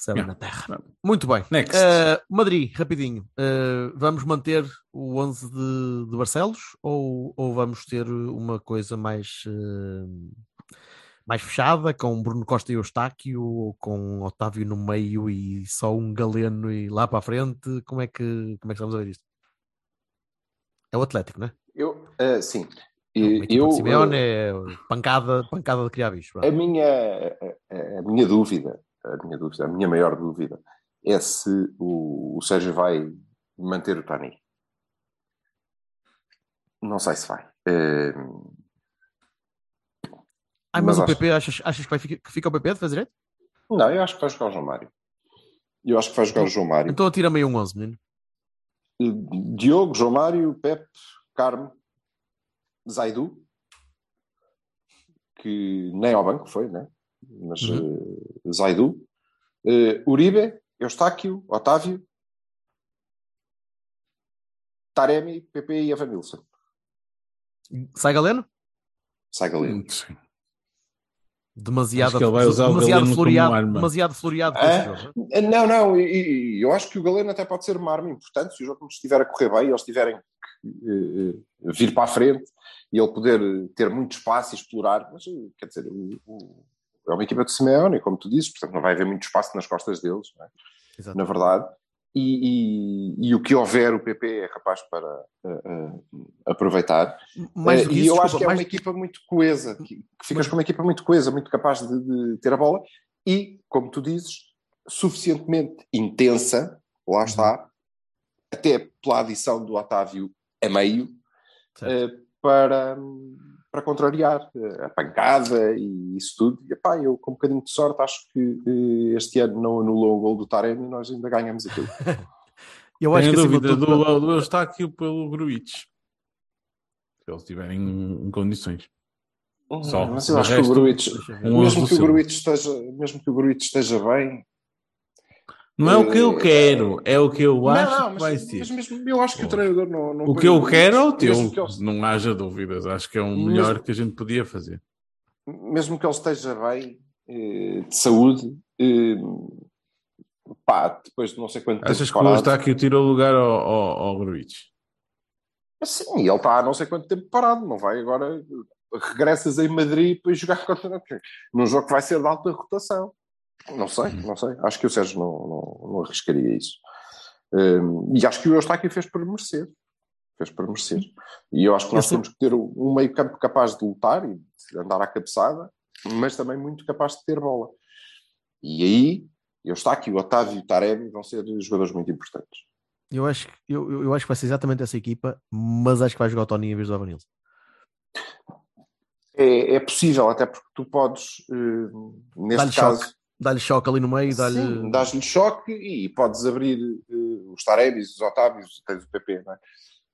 S2: Céu
S3: Yeah.
S2: na terra. Muito bem.
S3: Next.
S2: Eh, Madrid, rapidinho. Eh, vamos manter o 11 de, de Barcelos ou, ou vamos ter uma coisa mais, eh, mais fechada com Bruno Costa e Eustáquio ou com Otávio no meio e só um Galeno e lá para a frente? Como é que, como é que estamos a ver isto? É o Atlético, não é?
S1: Eu, eh, sim.
S2: É
S1: E eu,
S2: de Simeone,
S1: eh,
S2: é pancada, pancada de criar bicho.
S1: a, minha, a, a minha dúvida, a minha dúvida, a minha maior dúvida é se o, o Sérgio vai manter o Tony. Não sei se vai. Eh,
S2: Ah, mas,
S1: mas
S2: o
S1: acho-
S2: PP, achas, achas que, vai, ficar- que fica o PP de fazer direito?
S1: não, eu acho que vai jogar o João Mário. Eu acho que vai jogar o João Mário.
S2: Então atira meio um 11, menino.
S1: Diogo, João Mário, Pepe, Carmo, Zaidu, que nem ao banco foi, né? Mas eh, Zaidu, eh, Uribe, Eustáquio, Otávio, Taremi, Pepe e Evanilson.
S2: Sai Galeno?
S1: Sai Galeno.
S3: Sim.
S2: Demasiado, demasiado floreado, demasiado floreado para
S1: É?
S2: não?
S1: Eh, Não, não, e, e eu acho que o Galeno até pode ser uma arma importante se o jogo estiver a correr bem e eles tiverem que eh, vir para a frente e ele poder ter muito espaço e explorar. Mas, quer dizer, o- o- é uma equipa de Simeone, como tu dizes, portanto não vai haver muito espaço nas costas deles, é? Na verdade. E, e- e o que houver, o PP é capaz para eh, eh, aproveitar.
S2: Mais
S1: Eh,
S2: que
S1: e
S2: isso,
S1: eu acho
S2: desculpa,
S1: que é uma equipa muito coesa, que, que ficas
S2: Mas-
S1: com uma equipa muito coesa, muito capaz de, de ter a bola e, como tu dizes, suficientemente intensa,
S2: Uhum.
S1: lá está, até pela adição do Otávio a meio, eh, para, para contrariar eh, a pancada e isso tudo. E epá, eu, com um bocadinho de sorte, acho que eh, este ano não anulou o gol do Taremi e nós ainda ganhamos aquilo.
S2: Eu acho
S3: Tenho
S2: que
S3: dúvida
S2: tudo,
S3: do, do Eustáquio pelo Gruitch. Se eles estiverem em, condições. Só.
S1: Mas eu acho que o
S3: resto,
S1: Gruitch.
S3: Um
S1: mesmo que o Gruitch esteja, mesmo que o Gruitch esteja bem,
S3: Não é o que eu
S1: Eh,
S3: quero, é o que eu acho
S1: não, não,
S3: que
S1: mas,
S3: vai ser.
S1: mas mesmo eu acho que o treinador não, não
S3: O que eu quero é o teu,
S1: mesmo
S3: não haja dúvidas. Acho que é o
S1: Mesmo-
S3: melhor que a gente podia fazer.
S1: mesmo que ele esteja bem eh, de saúde, eh, pá, depois de não sei quanto tempo
S3: Achas que o
S1: parado,
S3: Eustáquio tirou o lugar ao, ao, ao Gruitch?
S1: sim, ele está há não sei quanto tempo parado, não vai agora regressas em Madrid para jogar contra num jogo que vai ser de alta rotação. Não sei, não sei. Acho que o Sérgio não, não, não arriscaria isso. Um, e acho que o Eustáquio fez por merecer. Fez por merecer. E eu acho que nós temos que ter um meio campo capaz de lutar e de andar à cabeçada, mas também muito capaz de ter bola. E aí, Eustáquio, Otávio e Taremi vão ser jogadores muito importantes.
S2: eu acho, que- eu, eu- acho que vai ser exatamente essa equipa, mas acho que vai jogar o Tony em vez do Avanilson.
S1: É, é possível, até porque tu podes, eh, neste caso,
S2: choque. Dá-lhe choque ali no meio, dá-lhe.
S1: Sim, dás-lhe choque e podes abrir eh, os Tarebis, os Otávios, tens o PP, não é?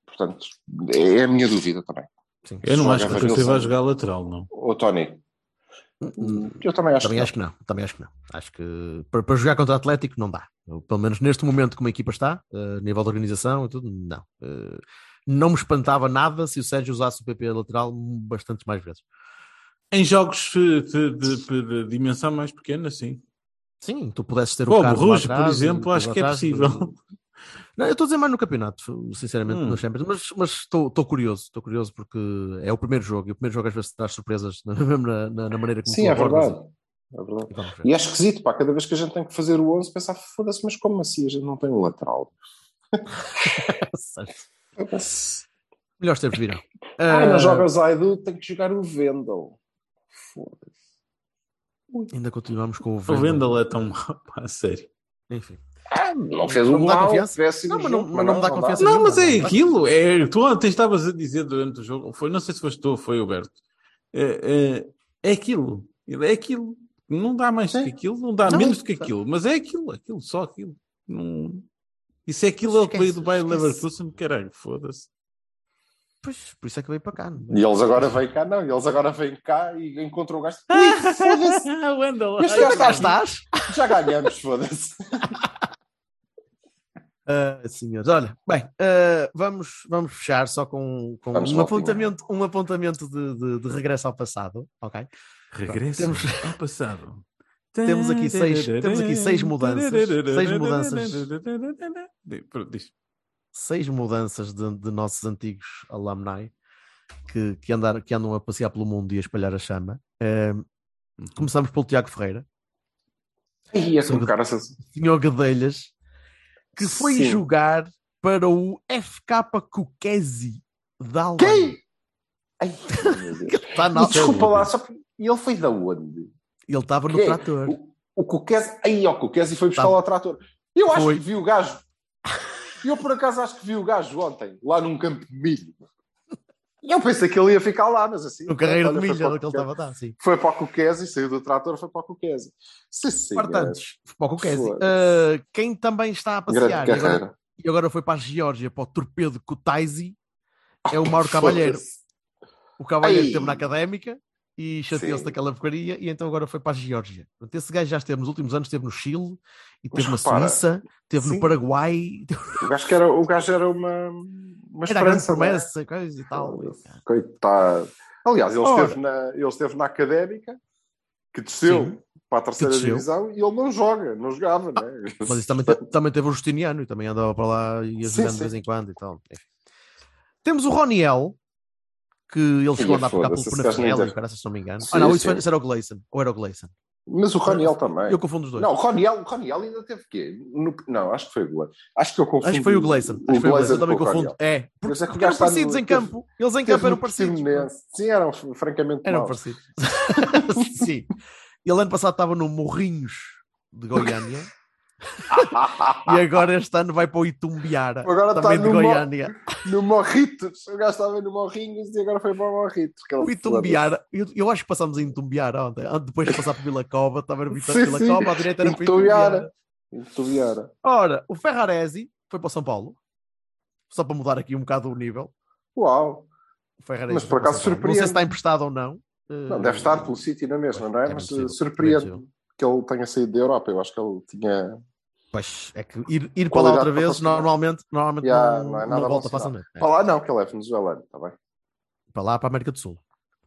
S1: Portanto, é a minha dúvida também.
S2: Sim.
S3: Eu não acho que o. PC vai jogar lateral, não.
S1: O Tony, Eu também acho
S2: também
S1: que
S2: acho que não. Também acho que não. Acho que para, para jogar contra o Atlético não dá. Eu, pelo menos neste momento, como a equipa está, a nível de organização e tudo, não. Eh, não me espantava nada se o Sérgio usasse o PP lateral bastantes mais vezes.
S3: Em jogos de, de- de- de dimensão mais pequena, sim.
S2: Sim, tu pudesses ter o carro
S3: Ruge,
S2: lá
S3: por exemplo, acho que é possível.
S2: Não, eu estou a dizer mais no campeonato, sinceramente,
S3: Hum.
S2: no Champions, mas mas estou estou curioso, estou curioso porque é o primeiro jogo e o primeiro jogo às vezes traz surpresas na, mesmo na, na, na maneira como
S1: Sim,
S2: tu
S1: é
S2: abordas
S1: verdade. É verdade.
S2: e.
S1: E é esquisito, pá, cada vez que a gente tem que fazer o 11, pensar, foda-se, mas como assim a gente não tem um lateral?
S2: Certo. Melhores tempos virão. Ah,
S1: não joga o Zaidu, tem que jogar o Vendel. Foda-se.
S2: Ainda continuamos com o
S3: O
S2: Vendel.
S3: Vendel é tão mau, pá, a sério.
S2: Enfim.
S1: Ah, não fez um
S2: Não
S1: mau,
S2: confiança? Não, mas não-
S1: jogo,
S2: mas não me dá confiança
S3: Não, mas é aquilo. É, tu ontem estavas a dizer durante o jogo, foi, não sei se foste tu ou foi o Berto. É, é, é aquilo. É aquilo. Não dá mais do que aquilo, não dá
S2: Não,
S3: menos do que
S2: tá.
S3: aquilo, mas é aquilo, aquilo, só aquilo. Não... Isso é aquilo ao que veio do Bayern. Leverkusen, caralho, foda-se.
S2: Pois, por isso é que veio para cá. não é?
S1: E eles agora vêm cá, não, eles agora vêm cá e encontram o gajo. Foda-se, este gajo
S2: Cá
S1: aqui.
S2: estás?
S1: Já ganhamos, foda-se.
S2: Ah, senhores, olha, bem, ah, vamos, vamos fechar só com, com
S1: Vamos
S2: um, apontamento, um apontamento de, de- de regresso ao passado, ok?
S3: Regresso
S2: Temos-
S3: ao passado.
S2: Temos aqui seis- temos aqui seis mudanças, seis mudanças.
S3: Pronto, diz.
S2: Seis mudanças de, de nossos antigos alumni que, que, andar, que andam a passear pelo mundo e a espalhar a chama. Ah, começamos pelo Tiago Ferreira,
S1: Ia
S2: Sou
S1: com cara essa-
S2: senhor Gadelhas, que foi
S1: Sim.
S2: jogar para o FK Kukesi da.
S1: Quem? Ai.
S2: Está na
S1: Desculpa lá, só e ele foi da onde?
S2: Ele estava no trator.
S1: O, o Cuquese, aí ó, o Cuquese foi buscar
S2: Tá.
S1: lá o trator. Eu acho
S2: Foi.
S1: que vi o gajo. Eu por acaso acho que vi o gajo ontem, lá num campo de milho. E eu pensei que ele ia ficar lá, mas assim.
S2: No carreiro de
S1: foi
S2: milho, era que ele estava dar, sim.
S1: Foi para o Cuquese, saiu do trator, foi para o. Sim, sim.
S2: Portanto, para o. Uh, quem também está a passear e agora, e agora foi para a Geórgia, para o torpedo Kutaisi, é o Mauro Cavalheiro. O Cavalheiro esteve na académica e chateou-se daquela porcaria e então agora foi para a Geórgia. Portanto, esse gajo já esteve nos últimos anos, esteve no Chile, e esteve na Suíça, esteve no. Paraguai,
S1: O gajo, que era, o gajo era uma, uma
S2: era
S1: esperança. é?
S2: promessa, coisa e tal.
S1: Coitado. Aliás, ele
S2: Ora.
S1: esteve, na, ele esteve na académica, que desceu
S2: Sim.
S1: para a terceira divisão e ele não joga, não jogava, né?
S2: Mas isso também, te- também teve o Justiniano e também andava para lá e ajudando de vez em quando e tal. Temos o Roniel, que ele chegou a andar por
S1: deve-
S2: e cara, se não me engano.
S1: Sim,
S2: ah, não, isso,
S1: sim.
S2: era o Gleison. Ou era o Gleison?
S1: Mas o Roniel também.
S2: Eu confundo os dois.
S1: Não, o Roniel, o Roniel ainda teve quê? No- não, acho que foi o Gleison. Acho que eu confundo.
S2: Acho que foi o Gleison. Acho que foi o Gleison. Eu também confundo.
S1: Roniel.
S2: É, porque,
S1: é
S2: porque eram
S1: está
S2: parecidos
S1: no-
S2: em
S1: teve-
S2: campo. Eles em
S1: Teve
S2: campo eram parecidos.
S1: Portimonense. Sim, eram francamente
S2: Eram
S1: maus.
S2: parecidos. Sim. Ele ano passado estava no Morrinhos de Goiânia e agora este ano vai para o Itumbiara,
S1: Agora
S2: também de
S1: no Mo-
S2: Goiânia.
S1: No Morritos. O gajo estava no Morrinhos e agora foi para o Morritos. é
S2: O Itumbiara, eu, eu acho que passámos em Itumbiara ontem, antes- depois de passar por Vila Cova, estava
S1: Sim,
S2: Vila
S1: sim.
S2: Cova, à direita era para
S1: Itumbiara.
S2: Itumbiara. Ora, o Ferraresi foi para o São Paulo, só para mudar aqui um bocado o nível.
S1: Uau.
S2: O Ferraresi
S1: Mas por acaso
S2: Paulo. Não sei se
S1: surpreende.
S2: está emprestado ou não.
S1: Não,
S2: Eh,
S1: deve estar pelo City na mesma, não é?
S2: é
S1: Mas surpreende
S2: é.
S1: Que ele tenha saído da Europa. Eu acho que ele tinha.
S2: Pois, é que ir, ir para lá outra vez, normalmente, normalmente
S1: Yeah,
S2: não,
S1: não é
S2: não volta facilmente. É.
S1: Para lá não, que ele é venezuelano, está bem?
S2: Para lá, para a América do Sul.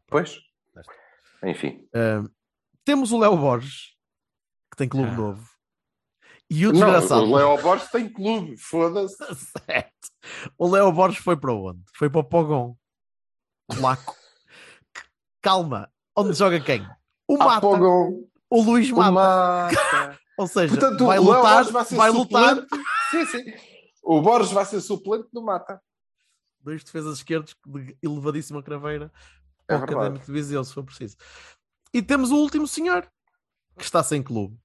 S1: Pois. Enfim.
S2: Ah, temos o Léo Borges, que tem clube
S3: Ah.
S2: novo. E o
S1: Não,
S2: desgraçado.
S1: o Léo Borges tem clube, foda-se.
S2: Certo. O Léo Borges foi para onde? Foi para o Pogon. Polaco. Calma. Onde joga quem? O
S1: Ah,
S2: Mata.
S1: Pogão.
S2: O Luís
S1: O
S2: Mata.
S1: Mata.
S2: Ou seja,
S1: Portanto,
S2: vai
S1: o
S2: lutar,
S1: vai ser
S2: vai lutar.
S1: Sim, sim. O Borges vai ser suplente do Mata.
S2: Dois defesas esquerdos de elevadíssima craveira.
S1: É verdade.
S2: Académico de Viseu, se for preciso. E temos o último senhor, que está sem clube.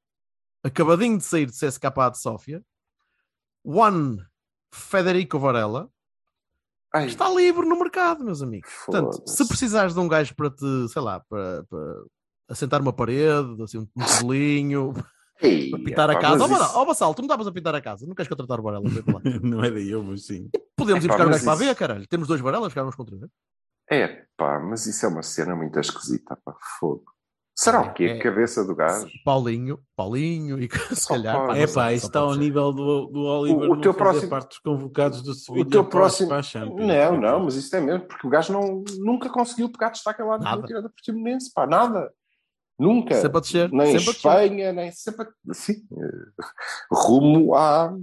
S2: Acabadinho de sair de CSKA de Sófia. Juan Federico Varela.
S1: Ai,
S2: Está livre no mercado, meus amigos. Portanto, se precisares de um gajo para te, sei lá, para, para assentar uma parede, assim, um
S1: ei,
S2: para pintar a casa. Ó, Varela,
S1: isso-
S2: Vassal, tu não estavas a pintar a casa, não queres contratar o Varela? Vem para lá.
S3: Não é daí eu, mas sim.
S2: Podemos ir
S1: Epá,
S2: buscar o gajo para
S1: isso-
S2: ver, caralho. Temos dois Varelas, ficámos contra um.
S1: É, pá, mas isso é uma cena muito esquisita, pá, fogo. Será o quê?
S2: É.
S1: Cabeça do gajo?
S2: Paulinho, Paulinho e se calhar. pá,
S3: É pá, isso está ao nível do, do Oliver
S1: O- o teu próximo-
S3: parte dos convocados do Sevilha
S1: O teu próximo.
S3: a.
S1: Não, não, mas isso é mesmo, porque o gajo não, nunca conseguiu pegar destaque lá na tirada Portimonense, pá, nada. Nunca.
S2: Sempre a descer.
S1: nem em
S2: sempre.
S1: Espanha, nem sempre. Sim, rumo à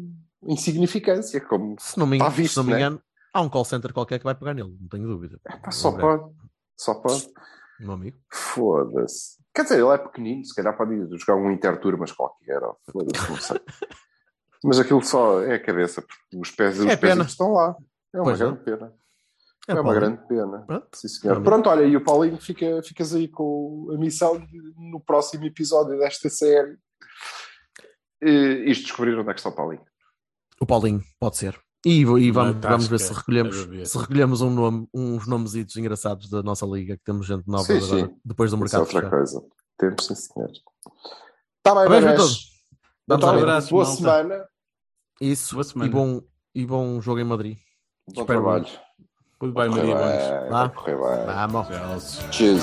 S1: insignificância, como
S2: Se não me,
S1: Está visto,
S2: se não me
S1: né?
S2: engano, há um call center qualquer que vai pegar nele, não tenho dúvida.
S1: Pá, só pode. Só pode.
S2: Meu amigo.
S1: Foda-se. Quer dizer, ele é pequenino, se calhar pode ir jogar um Intertour, mas qualquer. Foda-se, não sei. mas aquilo só é a cabeça, porque os pés, os
S2: É
S1: pés
S2: pena.
S1: estão lá. É uma
S2: Pois é.
S1: grande pena.
S2: É,
S1: É, uma grande pena.
S2: Pronto.
S1: Sim, senhor.
S2: Meu
S1: Pronto, olha, e o Paulinho fica, ficas aí com a missão de, no próximo episódio desta série. E, isto descobrir onde é que está o Paulinho.
S2: O Paulinho, pode ser. E, e vamos, vamos ver se recolhemos, se recolhemos um nome, uns nomesitos engraçados da nossa liga, que temos gente nova
S1: Sim,
S2: agora,
S1: sim.
S2: depois do
S1: Isso é
S2: mercado.
S1: outra coisa. Temos, sim, senhor. Está bem,
S2: Tá bem. Vamos
S1: Então,
S2: vida.
S3: abraço,
S1: boa
S3: malta.
S1: semana.
S2: Isso,
S3: Boa
S2: e
S3: semana.
S2: bom, e bom jogo em Madrid.
S1: Bom
S2: Espero
S1: trabalho.
S3: Tudo
S1: bem,
S3: Maria
S1: Gomes.
S2: Vá.
S1: Correr bem.
S2: Vamos.
S3: Tchau.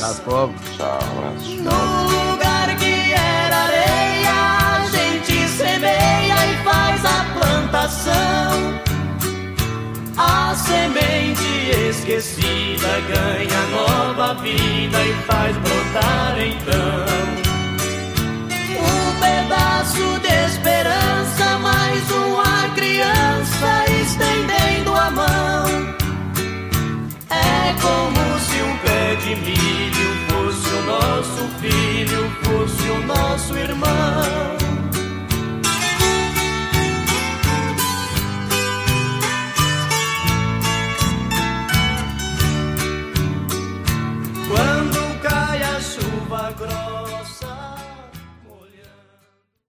S1: Tchau. Abraços. Tchau.
S4: No lugar que era areia, a gente semeia e faz a plantação. A semente esquecida ganha nova vida e faz brotar então um pedaço de nosso filho fosse o nosso irmão.